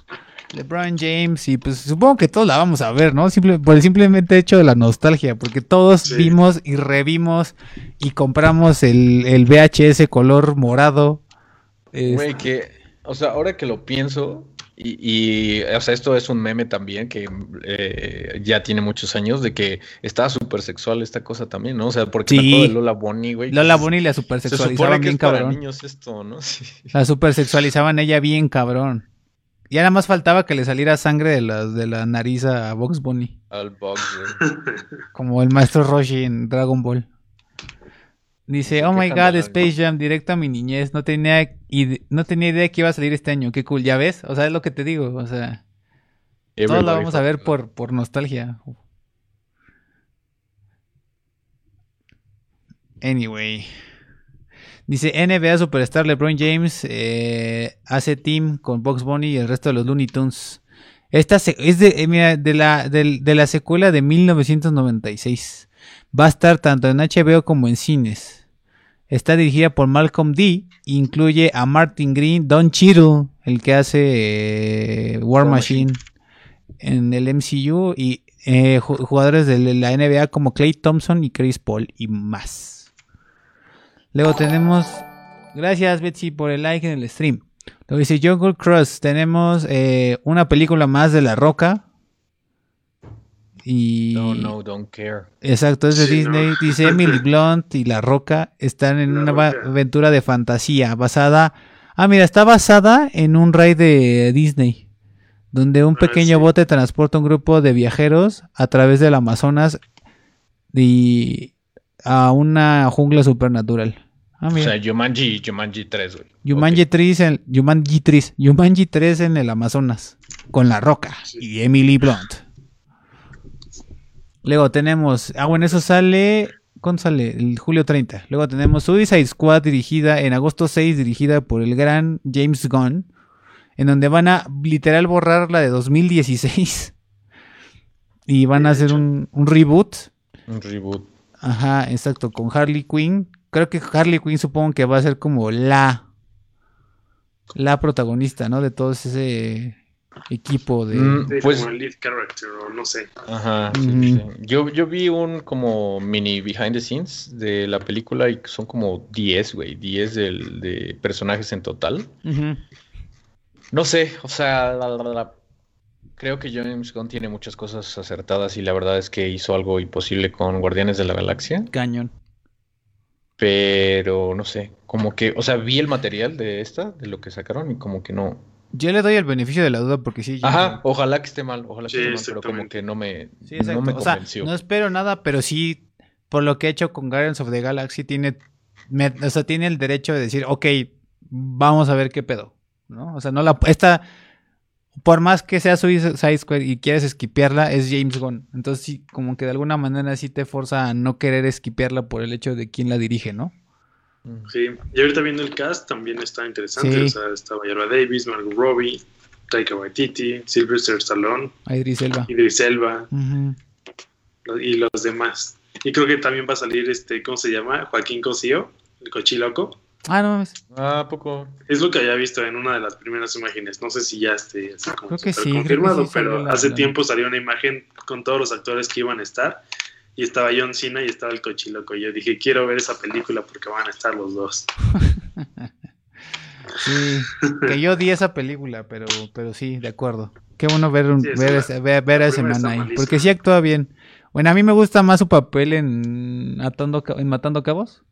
LeBron James, y pues supongo que todos la vamos a ver, ¿no? Simple, por el simplemente hecho de la nostalgia, porque todos Sí. vimos y revimos y compramos el, el VHS color morado. Es- Güey, que, o sea, ahora que lo pienso, y, y, o sea, esto es un meme también que eh, ya tiene muchos años, de que estaba súper sexual esta cosa también, ¿no? O sea, porque Sí. de Lola Bonnie, güey. Lola se- Bonnie la Se supersexualizaban supone que bien es para cabrón. niños esto, ¿no? Sí. La supersexualizaban ella bien cabrón. Y nada más faltaba que le saliera sangre de la, de la nariz a Box Bunny. Al güey. Como el maestro Roshi en Dragon Ball. Dice, oh my god, de Space Jam, directo a mi niñez. No tenía, no tenía idea que iba a salir este año. Qué cool, ¿ya ves? O sea, es lo que te digo. O sea, todos la Everybody vamos a ver por, por nostalgia. Anyway. Dice NBA Superstar LeBron James eh, hace team con Box Bunny y el resto de los Looney Tunes. Esta es de, eh, mira, de, la, del- de la secuela de 1996. Va a estar tanto en HBO como en cines. Está dirigida por Malcolm D. Incluye a Martin Green, Don Cheadle, el que hace eh, War War Machine en el MCU y eh, ju- jugadores de la NBA como Clay Thompson y Chris Paul y más. Luego tenemos, gracias Betsy por el like en el stream. Luego dice Jungle Cross, tenemos eh, una película más de La Roca. Y No, no, don't care. Exacto, es de Sí, Disney. no. Dice Emily Blunt y La Roca están en La una Roca. aventura de fantasía basada. Ah, mira, está basada en un raid de Disney, donde un Ah, pequeño sí. bote transporta un grupo de viajeros a través del Amazonas y a una jungla supernatural. Ah, O sea, Jumanji, Jumanji 3, güey. Jumanji Ok. 3 en Jumanji 3, Jumanji 3 en el Amazonas con La Roca Sí. y Emily Blunt. Luego tenemos, ah bueno, eso sale, ¿cuándo sale? El julio 30. Luego tenemos Suicide Squad dirigida en agosto 6 dirigida por el gran James Gunn, en donde van a literal borrar la de 2016 y van a hacer un, un reboot Un reboot. Ajá, exacto, con Harley Quinn. Creo que Harley Quinn supongo que va a ser como la la protagonista, ¿no? De todo ese equipo de Mm, Pues- como el lead character o no sé. Ajá. sí, sí. Yo, yo vi un como mini behind the scenes de la película y son como 10, güey. 10 del- de personajes en total. No sé, o sea, la- la- la- creo que James Gunn tiene muchas cosas acertadas y la verdad es que hizo algo imposible con Guardianes de la Galaxia, cañón. pero no sé, como que, o sea, vi el material de esta, de lo que sacaron y como que no. Yo le doy el beneficio de la duda porque sí. Ajá, ojalá que esté mal, ojalá que Sí, esté mal, pero como que no me, Sí, no me o sea, convenció. no espero nada, pero sí por lo que he hecho con Guardians of the Galaxy tiene me- o sea, tiene el derecho de decir, ok, vamos a ver qué pedo, ¿no? O sea, no la esta por más que sea Suicide Squad y quieres esquipearla, es James Gunn. Entonces sí, como que de alguna manera sí te forza a no querer esquipearla por el hecho de quién la dirige, ¿no? Mm. Sí, y ahorita viendo el cast también está interesante. Sí. O sea, está Viola Davis, Margot Robbie, Taika Waititi, Sylvester Stallone, Idris Elba. Idris Elba Ujú. y los demás. Y creo que también va a salir este, ¿cómo se llama? Joaquín Cosío, el cochiloco. Ah, no, es- Ah, ¿a poco. Es lo que había visto en una de las primeras imágenes. No sé si ya esté así como Creo que súper sí, creo que confirmado, sí pero la- hace la- tiempo salió una imagen con todos los actores que iban a estar. Y estaba John Cena y estaba el cochiloco. Y yo dije, quiero ver esa película porque van a estar los dos. Sí, que yo di esa película, pero, pero sí, de acuerdo. Qué bueno ver, un- Sí, esa ver, ese- ver, ver a ese man ahí, porque sí actúa bien. Bueno, a mí me gusta más su papel en, atando, en Matando Cabos.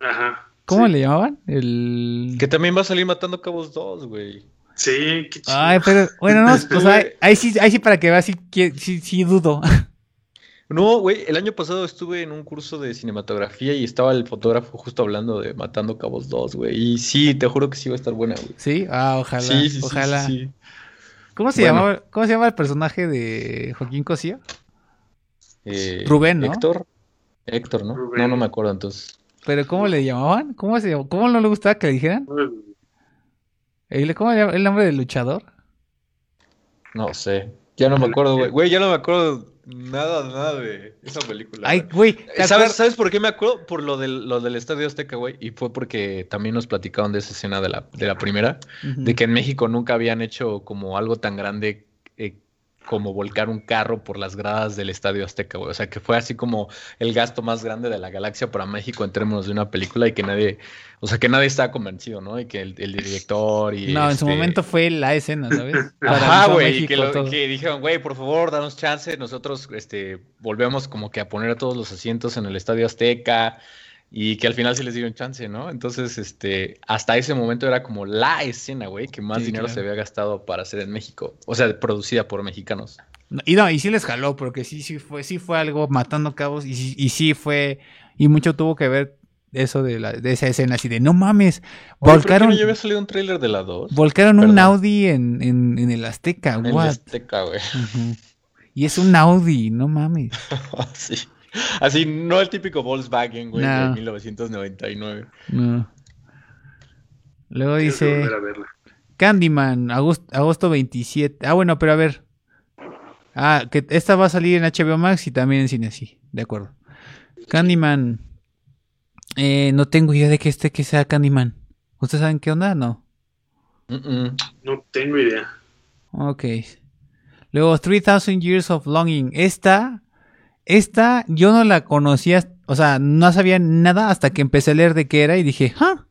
Ajá. ¿Cómo sí. le llamaban? El... Que también va a salir Matando Cabos 2, güey. Sí, qué chido. Ay, pero bueno, no, o sea, Estuve- ahí sí, ahí sí para que veas, sí, sí, sí dudo. No, güey, el año pasado estuve en un curso de cinematografía y estaba el fotógrafo justo hablando de Matando Cabos 2, güey. Y sí, te juro que sí va a estar buena, güey. Sí, ah, ojalá, Sí, sí, sí, ojalá. sí, sí. ¿Cómo se Bueno. llamaba, cómo se llama el personaje de Joaquín Cosío? Eh, Rubén, ¿no? Héctor. Héctor, ¿no? Rubén. No, no me acuerdo entonces. Pero ¿cómo le llamaban? ¿Cómo se ¿Cómo no le gustaba que le dijeran? ¿El, ¿Cómo le llama- el nombre del luchador? No sé. Ya no me acuerdo, güey. Güey, ya no me acuerdo Nada, nada de esa película. Ay, güey. ¿te ¿Sabes? ¿Sabes por qué me acuerdo? Por lo del, lo del Estadio Azteca, güey. Y fue porque también nos platicaron de esa escena de la, de la primera. De que en México nunca habían hecho como algo tan grande eh, como volcar un carro por las gradas del Estadio Azteca, güey. O sea, que fue así como el gasto más grande de la galaxia para México en términos de una película y que nadie, o sea, que nadie estaba convencido, ¿no? Y que el, el director y... No, en su este, momento fue la escena, ¿sabes? Ajá, Paralizó a güey, que, lo- que dijeron, güey, por favor, danos chance, nosotros este, volvemos como que a poner todos los asientos en el Estadio Azteca y que al final sí les dieron chance, ¿no? Entonces, este, hasta ese momento era como la escena, güey, que más Sí, dinero claro. se había gastado para hacer en México, o sea, producida por mexicanos. No, Y no, y sí les jaló, porque sí, sí fue, sí fue algo matando cabos, y, sí- y sí fue, y mucho tuvo que ver eso de, la, de esa escena, así de no mames, Oye, ¿pero volcaron, ya había salido un tráiler de la 2? volcaron un. Audi en, en, en el Azteca, En el? Azteca, güey. Y es un Audi, no mames. Así. Así, no el típico Volkswagen, güey, No. de 1999. No. Luego dice volver a verla. Candyman, agosto, agosto 27. Ah, bueno, pero a ver. Ah, que esta va a salir en HBO Max y también en cine, sí, de acuerdo. Candyman. Eh, no tengo idea de que este que sea Candyman. ¿Ustedes saben qué onda? No. Mm, mm. No tengo idea. Ok. Luego, 3000 Years of Longing. Esta, esta yo no la conocía, o sea, no sabía nada hasta que empecé a leer de qué era y dije, ¿ah?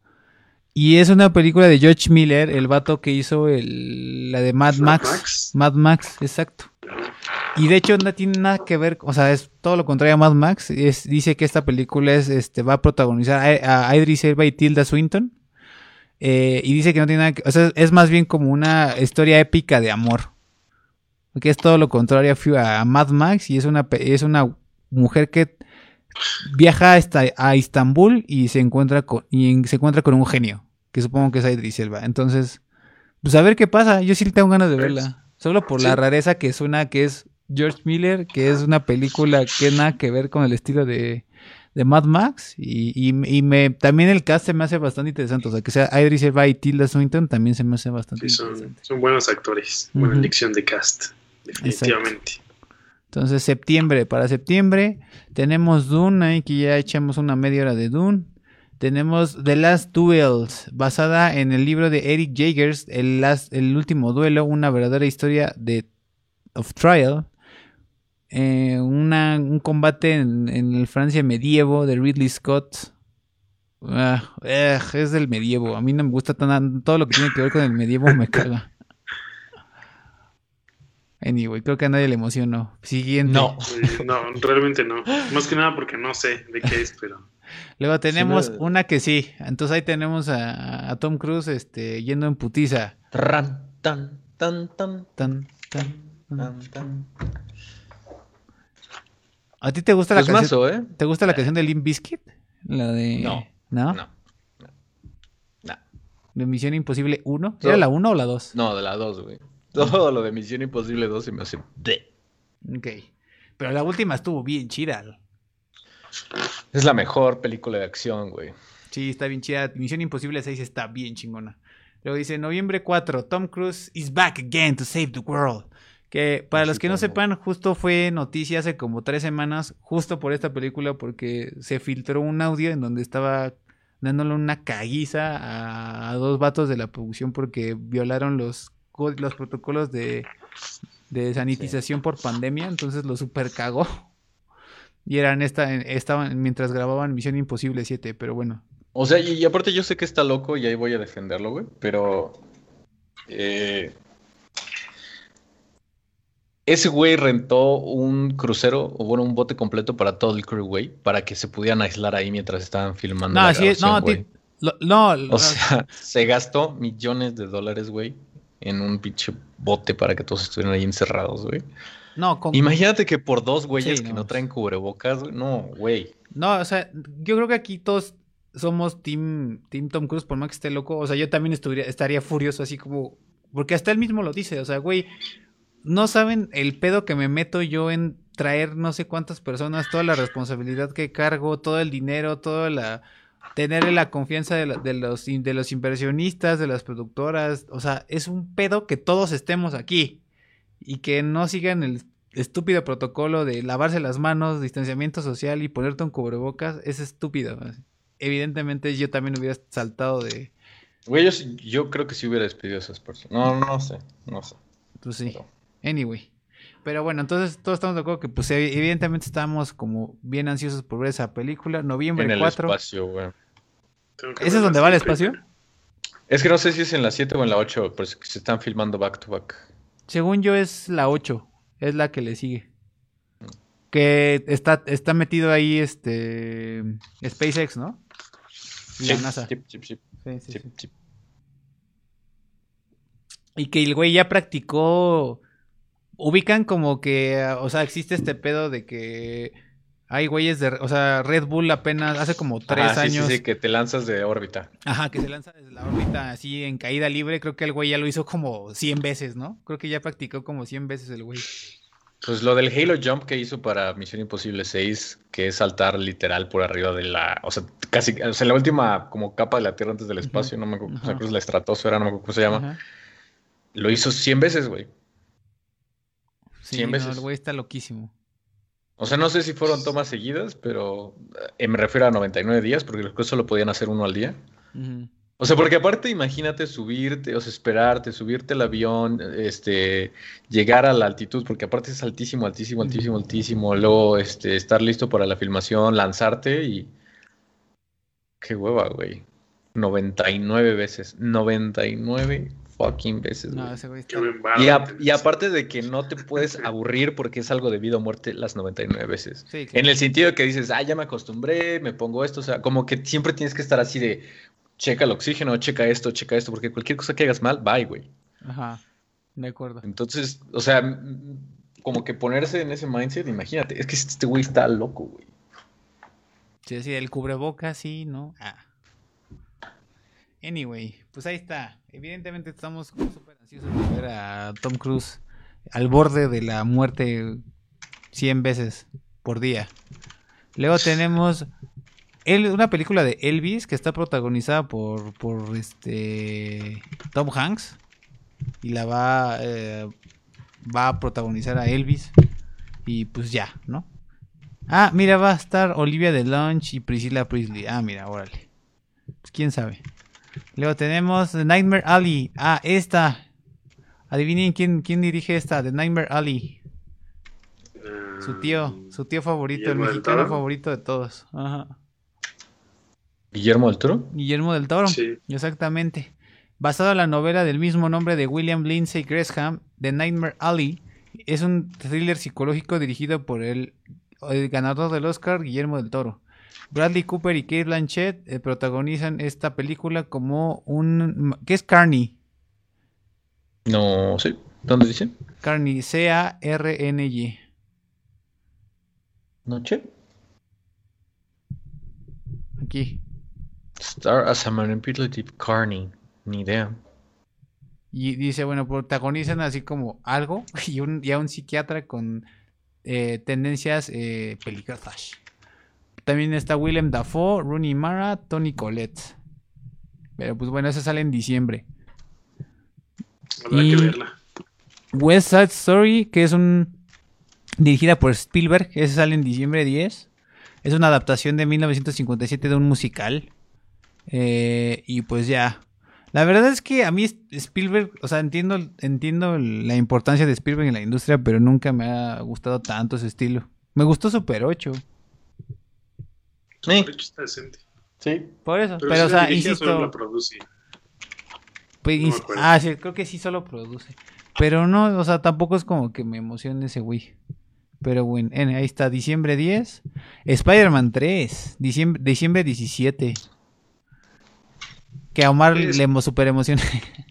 Y es una película de George Miller, el vato que hizo el, la de Mad Max. Max. Mad Max, exacto. Y de hecho no tiene nada que ver, o sea, es todo lo contrario a Mad Max. Es, dice que esta película es, este, va a protagonizar a, a Idris Elba y Tilda Swinton. Eh, y dice que no tiene nada que, o sea, es más bien como una historia épica de amor. Que es todo lo contrario a, Mad Max y es una, es una mujer que viaja hasta a Istambul y se encuentra con, y se encuentra con un genio, que supongo que es Idris Elba. Entonces, pues a ver qué pasa. Yo sí tengo ganas de verla. Solo por la rareza que suena que es George Miller, que es una película que nada que ver con el estilo de, de Mad Max. Y, y- y me, también el cast se me hace bastante interesante. O sea, que sea Idris Elba y Tilda Swinton también se me hace bastante Sí, son, interesante. son buenos actores. Buena Ujú. elección de cast. Definitivamente. Entonces, septiembre, para septiembre tenemos Dune, ahí que ya echamos una media hora de Dune. Tenemos The Last Duels, basada en el libro de Eric Jagers, el, Last- el último duelo, una verdadera historia de of trial. Eh, una- un combate en, en el Francia medievo de Ridley Scott. Ah, eh, es del medievo. A mí no me gusta tan, todo lo que tiene que ver con el medievo me caga. Anyway, creo que a nadie le emocionó. Siguiente. No. Eh, No, realmente no. Más que nada porque no sé de qué es, pero Luego tenemos una que sí. Entonces ahí tenemos a, a Tom Cruise este, yendo en putiza. Tran, tan, tan, tan, Tan, tan, tan. tan, tan. ¿A ti te gusta la Pues canción? ¿eh? ¿Te gusta la canción de Limp Bizkit? La de. No. ¿No? No. No. ¿De Misión Imposible 1? No. ¿Era la 1 o la 2? No, de la 2, güey. Todo lo de Misión Imposible 2 se me hace de. Ok. Pero la última estuvo bien chida. Es la mejor película de acción, güey. Sí, está bien chida. Misión Imposible 6 está bien chingona. Luego dice, noviembre 4, Tom Cruise is back again to save the world. Que para los que no sepan, justo fue noticia hace como tres semanas, justo por esta película, porque se filtró un audio en donde estaba dándole una caguiza a, a dos vatos de la producción porque violaron los, los protocolos de, de sanitización por pandemia, entonces lo super cagó. Y eran esta, estaban mientras grababan Misión Imposible 7, pero bueno, O sea, y, y aparte yo sé que está loco y ahí voy a defenderlo, güey. Pero. eh, ese güey rentó un crucero, o bueno, un bote completo para todo el crew, güey. Para que se pudieran aislar ahí mientras estaban filmando. No, la es, no, lo- no, O sea, se gastó millones de dólares, güey, en un pinche bote para que todos estuvieran ahí encerrados, güey. no, con- Imagínate que por dos güeyes Sí, que no. no traen cubrebocas, güey. No, güey. no, o sea, yo creo que aquí todos somos team, team Tom Cruise, por más que esté loco, o sea, yo también estuviera, estaría furioso así como, porque hasta él mismo lo dice, o sea, güey, no saben el pedo que me meto yo en traer no sé cuántas personas, toda la responsabilidad que cargo, todo el dinero, toda la tener la confianza de, los de los inversionistas, de las productoras, o sea, es un pedo que todos estemos aquí y que no sigan el, estúpido protocolo de lavarse las manos, distanciamiento social y ponerte un cubrebocas es estúpido. Evidentemente yo también hubiera saltado de... Güey, yo, creo que sí hubiera despedido a esas personas. No, no sé, no sé. Pues sí. Pero- Anyway. Pero bueno, entonces todos estamos de acuerdo que pues evi- evidentemente estábamos como bien ansiosos por ver esa película. Noviembre En el 4. espacio, güey. ¿Ese es donde va siempre. espacio? Es que no sé si es en la 7 o en la 8, pero es que se están filmando back to back. Según yo es la 8, es la que le sigue. Que está, está metido ahí este SpaceX, ¿no? Y la Sí, NASA. sí, sí, sí, Sí, sí, sí, sí. sí. Y que el güey ya practicó. Ubican como que, o sea, existe este pedo de que hay güeyes de, o sea, Red Bull apenas hace como tres Ajá, sí, sí, años. sí, que te lanzas de órbita. Ajá, que se lanza desde la órbita así en caída libre. Creo que el güey ya lo hizo como 100 veces, ¿no? Creo que ya practicó como 100 veces el güey. Pues lo del Halo Jump que hizo para Misión Imposible 6, que es saltar literal por arriba de la, o sea, casi, o sea, la última como capa de la Tierra antes del espacio, no me acuerdo, o sea, creo que es la estratosfera, no me acuerdo cómo se llama. Lo hizo 100 veces, güey. Sí, 100 no, veces. el güey está loquísimo. O sea, no sé si fueron tomas seguidas, pero eh, me refiero a 99 días, porque creo que solo podían hacer uno al día. O sea, porque aparte imagínate subirte, o sea, esperarte, subirte al avión, este, llegar a la altitud, porque aparte es altísimo, altísimo, altísimo, altísimo, luego, este, estar listo para la filmación, lanzarte y... Qué hueva, güey. 99 veces, 99 fucking veces, No, güey. ese está. Y, a- entonces. y aparte de que no te puedes aburrir porque es algo de vida o muerte las 99 veces. Sí, claro. En el sentido de que dices, ah, ya me acostumbré, me pongo esto, o sea, como que siempre tienes que estar así de, checa el oxígeno, checa esto, checa esto, porque cualquier cosa que hagas mal, bye, güey. Ajá. De acuerdo. Entonces, o sea, como que ponerse en ese mindset, imagínate, es que este güey está loco, güey. Sí, sí, el cubrebocas, sí, ¿no? Ah. Anyway, pues ahí está. Evidentemente estamos súper ansiosos de ver a Tom Cruise al borde de la muerte 100 veces por día. Luego tenemos una película de Elvis que está protagonizada por, por este Tom Hanks y la va, eh, va a protagonizar a Elvis y pues ya, ¿no? Ah, mira, va a estar Olivia de Lunch y Priscilla Priestley. Ah, mira, órale. Pues quién sabe. Luego tenemos The Nightmare Alley. Ah, esta. Adivinen quién, quién dirige esta, The Nightmare Alley. Su tío, su tío favorito, el mexicano Toro. favorito de todos. Ajá. Guillermo del Toro. Guillermo del Toro. Sí. Exactamente. Basado en la novela del mismo nombre de William Lindsay Gresham, The Nightmare Alley, es un thriller psicológico dirigido por el, el ganador del Oscar, Guillermo del Toro. Bradley Cooper y Kate Blanchett eh, protagonizan esta película como un... ¿Qué es Carney? No sé, ¿dónde dice? Carney, C-A-R-N-Y. Noche. Aquí. Star as a manipulative carney. Ni idea. Y dice, bueno, protagonizan así como algo y, un, y a un psiquiatra con eh, tendencias eh, peligrosas. También está Willem Dafoe, Rooney Mara, Tony Collette. Pero pues bueno, esa sale en diciembre. Habrá Y- que verla. West Side Story, que es un dirigida por Spielberg, esa sale en diciembre 10. Es una adaptación de 1957 de un musical. Eh, y pues ya. La verdad es que a mí Spielberg, o sea, entiendo, entiendo la importancia de Spielberg en la industria, pero nunca me ha gustado tanto ese estilo. Me gustó Super 8. Eh, De hecho, está decente. sí. Por eso. Pero, Pero, o si la sea, dirige, solo insisto. la produce. Pues, No ah, sí, creo que sí solo produce. Pero no, o sea, tampoco es como que me emocione ese güey. Pero bueno, en- ahí está, diciembre 10. Spider-Man 3, diciembre, diciembre 17. Que a Omar Es- le super emociona.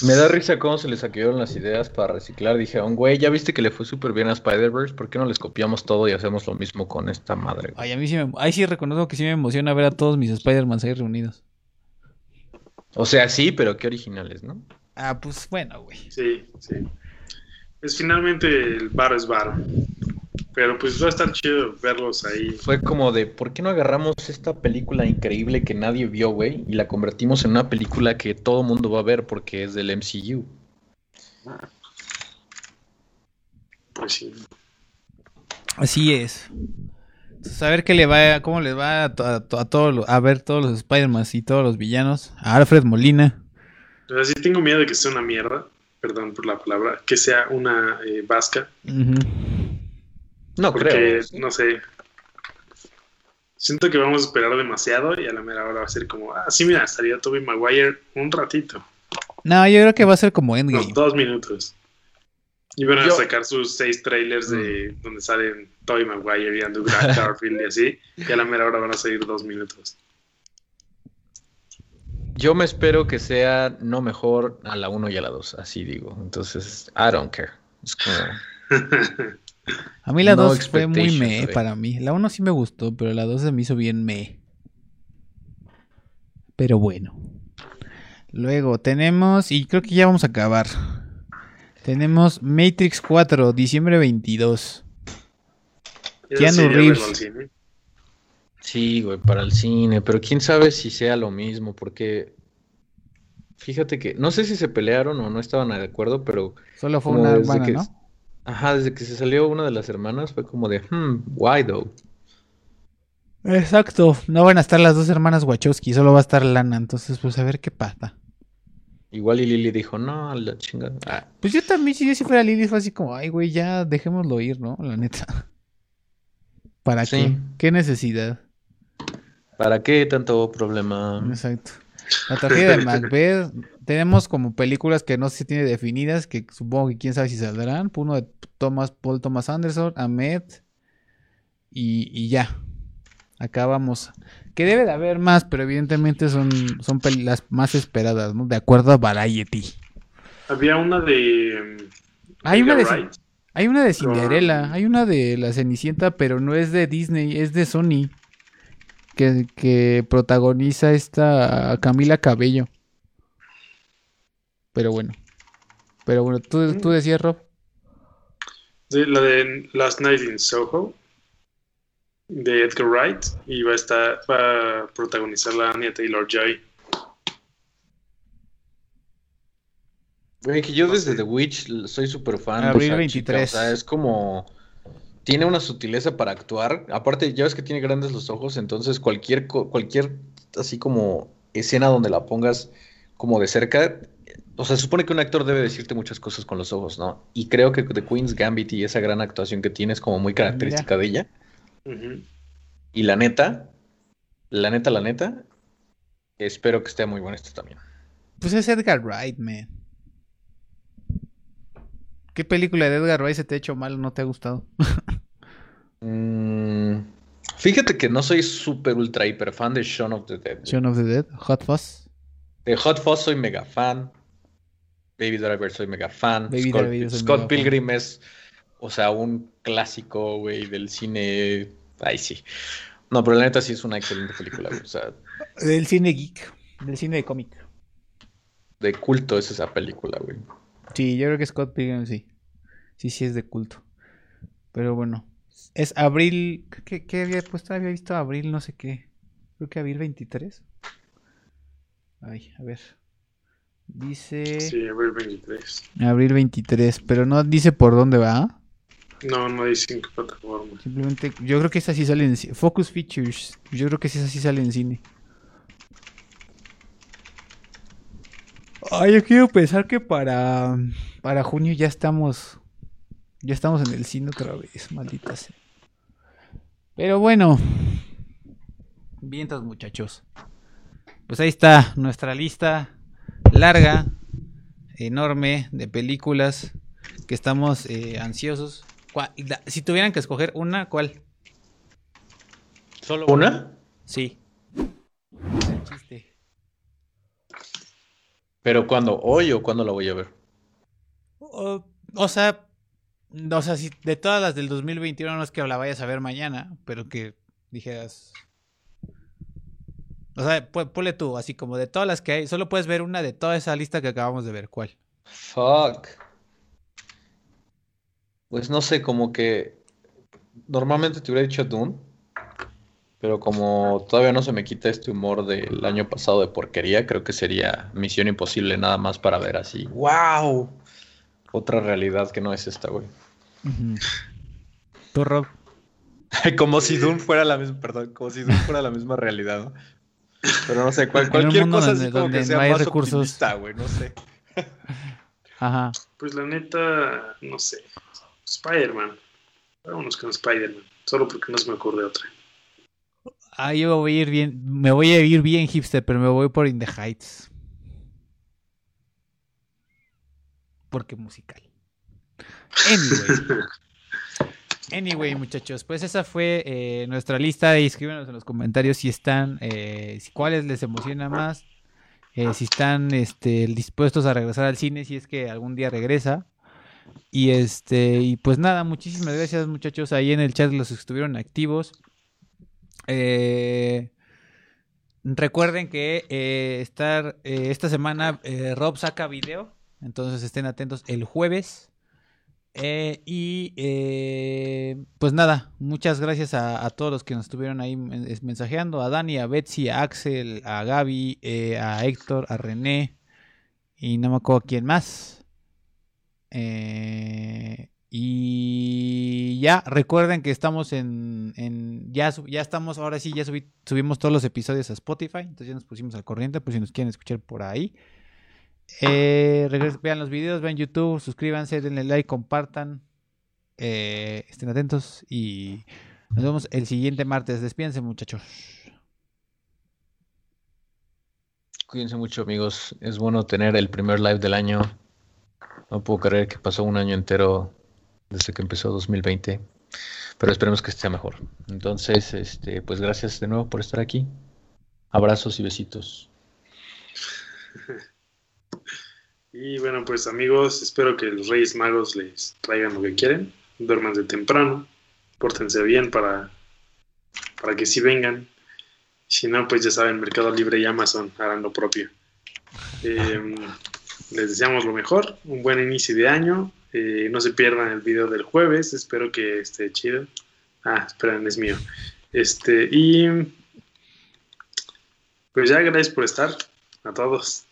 Me da risa cómo se les saquearon las ideas para reciclar. Dije, un güey, ya viste que le fue súper bien a Spider-Verse, ¿por qué no les copiamos todo y hacemos lo mismo con esta madre? güey?" Ay, a mí sí me, ahí sí reconozco que sí me emociona ver a todos mis Spider-Mans ahí reunidos. O sea, sí, pero qué originales, ¿no? Ah, pues bueno, güey. Sí, sí. Es finalmente el bar es bar. Pero pues va a estar chido verlos ahí. Fue como de, ¿por qué no agarramos esta película increíble que nadie vio, güey? Y la convertimos en una película que todo mundo va a ver porque es del MCU. Pues sí. Así es. Entonces, a ver qué le va, cómo les va a, to- a, a todos los- a ver todos los Spider-Man y todos los villanos. A Alfred Molina. O sea, sí tengo miedo de que sea una mierda, perdón por la palabra, que sea una eh, vasca, Ujú. No porque, creo. no sé, siento que vamos a esperar demasiado y a la mera hora va a ser como, ah, sí, mira, estaría Toby Maguire un ratito, No, yo creo que va a ser como Endgame. unos dos minutos. Y van a Yo- sacar sus seis trailers de donde salen Toby Maguire y Andrew Gar- Garfield y así, y a la mera hora van a salir dos minutos. Yo me espero que sea no mejor a la 1 y a la 2, así digo. Entonces, I don't care. Es como... A mí la No 2 fue muy expectations, me güey. para mí. La 1 sí me gustó, pero la 2 se me hizo bien me. Pero bueno. Luego tenemos, y creo que ya vamos a acabar. Tenemos Matrix 4, diciembre 22. Eso Keanu Reeves. Sí, güey, para el cine, pero quién sabe si sea lo mismo, porque fíjate que no sé si se pelearon o no estaban de acuerdo, pero Solo fue una hermana, que, ¿no? Ajá, desde que se salió una de las hermanas fue como de, hmm, why though? Exacto. No van a estar las dos hermanas Wachowski, solo va a estar Lana. Entonces, pues a ver qué pasa. Igual y Lily dijo, no, la chingada. Ah, Pues yo también, si yo si fuera Lily, fue así como, ay, güey, ya dejémoslo ir, ¿no? La neta. ¿Para Sí. qué? ¿Qué necesidad? ¿para qué tanto problema? Exacto. La tragedia de Macbeth. Tenemos como películas que no se tiene definidas, que supongo que quién sabe si saldrán. Uno de Thomas, Paul Thomas Anderson, Ahmed y, y ya. Acabamos. Que debe de haber más, pero evidentemente son, son las más esperadas, ¿no? De acuerdo a Variety. Había una de... mm, Hay una de, hay una de Con- Cinderella, hay una de La Cenicienta, pero no es de Disney, es de Sony. Que, que protagoniza esta Camila Cabello. Pero bueno. Pero bueno, tú, tú decías, Rob. Sí, la de Last Night in Soho de Edgar Wright y va a estar va a protagonizar la Anya Taylor Joy. Que yo desde The Witch soy súper fan de Abril esa 23. chica, o sea, es como... Tiene una sutileza para actuar. Aparte, ya ves que tiene grandes los ojos, entonces cualquier, co- cualquier así como escena donde la pongas como de cerca, o sea, se supone que un actor debe decirte muchas cosas con los ojos, ¿no? Y creo que The Queen's Gambit y esa gran actuación que tiene es como muy característica de ella. Y la neta, la neta, la neta, espero que esté muy bueno esto también. Pues es Edgar Wright, man. ¿Qué película de Edgar Wright se te ha hecho mal o no te ha gustado? Mm, fíjate que no soy súper ultra hiper fan de Shaun of the Dead. Shaun of the Dead, Hot Fuzz. De Hot Fuzz soy mega fan. Baby Driver soy mega fan. Baby Scott, Driver Pilgrim es, o sea, un clásico, güey, del cine. Ay, sí. No, pero la neta sí es una excelente película, güey. O sea, Del cine geek, del cine de cómic. de culto es esa película, güey. Sí, yo creo que Scott Pilgrim sí. Sí, sí es de culto. Pero bueno. Es abril. ¿Qué, qué había puesto? Había visto abril, no sé qué. Creo que abril 23. Ay, a ver. Dice. Sí, abril 23. Abril 23. Pero no dice por dónde va. No, no dice en qué plataforma. Simplemente. Yo creo que esa sí sale en. ci- Focus Features. Yo creo que esa sí sale en cine. Ay, yo quiero pensar que para. Para junio ya estamos. Ya estamos en el cine otra vez, maldita sea. Pero bueno. Vientos, muchachos. Pues ahí está nuestra lista larga, enorme de películas que estamos eh, ansiosos. ¿Cuál- la- Si tuvieran que escoger una, ¿cuál? ¿Solo una? Sí. Chiste. ¿Pero cuándo? ¿Hoy o cuándo la voy a ver? O, o sea, o sea, si de todas las del 2021 no es que la vayas a ver mañana, pero que dijeras. O sea, pu- ponle tú, así como de todas las que hay, solo puedes ver una de toda esa lista que acabamos de ver. ¿Cuál? Fuck. Pues no sé, como que normalmente te hubiera dicho Dune, pero como todavía no se me quita este humor del año pasado de porquería, creo que sería Misión Imposible nada más para ver así. ¡Wow! Otra realidad que no es esta, güey. ¿Tú, Rob? como si Doom fuera la misma, perdón, como si Doom fuera la misma realidad, ¿no? Pero no sé, cual- cualquier mundo cosa donde- así como donde que sea no hay más recursos. güey, no sé. Ajá. Pues la neta, no sé. Spider-Man. Vámonos con Spider-Man. Solo porque no se me ocurre otra. Ah, yo voy a ir bien, me voy a ir bien hipster, pero me voy por In the Heights. Porque musical. Anyway. Anyway, muchachos, pues esa fue eh, nuestra lista. Escríbanos en los comentarios si están, eh, si- cuáles les emociona más, eh, si están este, dispuestos a regresar al cine, si es que algún día regresa. Y este, y pues nada, muchísimas gracias, muchachos. Ahí en el chat los estuvieron activos. Recuerden que estar esta semana Rob saca video, entonces estén atentos el jueves. Eh, y eh, pues nada, muchas gracias a, todos los que nos estuvieron ahí mensajeando, a Dani, a Betsy, a Axel, a Gaby, eh, a Héctor, a René y no me acuerdo quién más. Eh, y ya recuerden que estamos en, en- ya, ya estamos, ahora sí, ya subimos todos los episodios a Spotify, entonces ya nos pusimos al corriente, pues si nos quieren escuchar por ahí. Eh, regres- vean los videos, vean YouTube, suscríbanse, denle like, compartan, eh, estén atentos y nos vemos el siguiente martes. Despídense muchachos. Cuídense mucho, amigos. Es bueno tener el primer live del año. No puedo creer que pasó un año entero desde que empezó 2020, pero esperemos que esté mejor. Entonces, este, pues gracias de nuevo por estar aquí. Abrazos y besitos. Y bueno, pues amigos, espero que los Reyes Magos les traigan lo que quieren. Duerman de temprano. Pórtense bien para, para que sí vengan. Si no, pues ya saben, Mercado Libre y Amazon harán lo propio. Eh, les deseamos lo mejor, un buen inicio de año. Eh, no se pierdan el video del jueves, espero que esté chido. Ah, esperen, es mío. Este, y pues ya, gracias por estar a todos.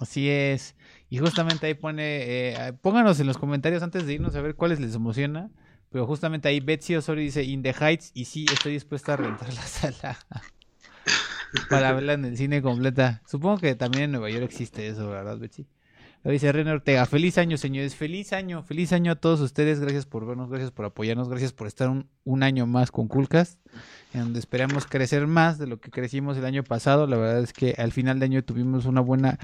Así es. Y justamente ahí pone, eh, pónganos en los comentarios antes de irnos a ver cuáles les emociona. Pero justamente ahí Betsy Osorio dice In the Heights y sí, estoy dispuesta a rentar la sala para verla en el cine completa. Supongo que también en Nueva York existe eso, ¿verdad, Betsy? Lo dice René Ortega. Feliz año, señores. Feliz año. Feliz año a todos ustedes. Gracias por vernos, gracias por apoyarnos, gracias por estar un, un año más con Coolcast, en donde esperamos crecer más de lo que crecimos el año pasado. La verdad es que al final de año tuvimos una buena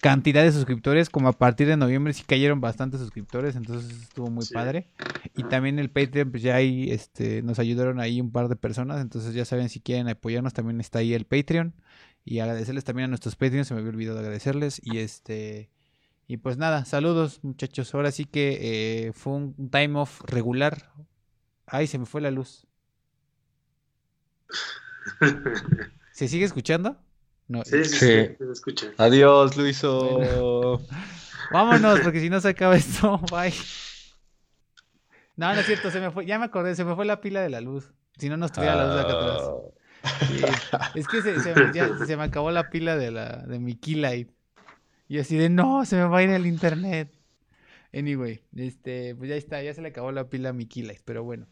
cantidad de suscriptores, como a partir de noviembre sí cayeron bastantes suscriptores, entonces estuvo muy Sí. padre. Y también el Patreon, pues ya ahí este, nos ayudaron ahí un par de personas, entonces ya saben si quieren apoyarnos, también está ahí el Patreon. Y agradecerles también a nuestros Patreons, se me había olvidado agradecerles. Y este y pues nada, saludos muchachos. Ahora sí que eh, fue un time off regular. Ay, se me fue la luz. ¿Se sigue escuchando? No. Sí, sí, sí, Sí. se escucha. Adiós, Luiso. Vámonos, porque si no se acaba esto, bye. No, no es cierto, se me fue, ya me acordé, se me fue la pila de la luz. Si no, no estuviera la luz de acá atrás. Sí, Es que se, se me, ya se me acabó la pila de la de mi Keylight. Y así de no, se me va a ir el internet. Anyway, este, pues ya está, ya se le acabó la pila a mi Keylight, pero bueno.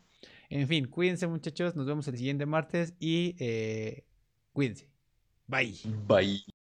En fin, cuídense muchachos, nos vemos el siguiente martes y eh, cuídense. Bye. Bye.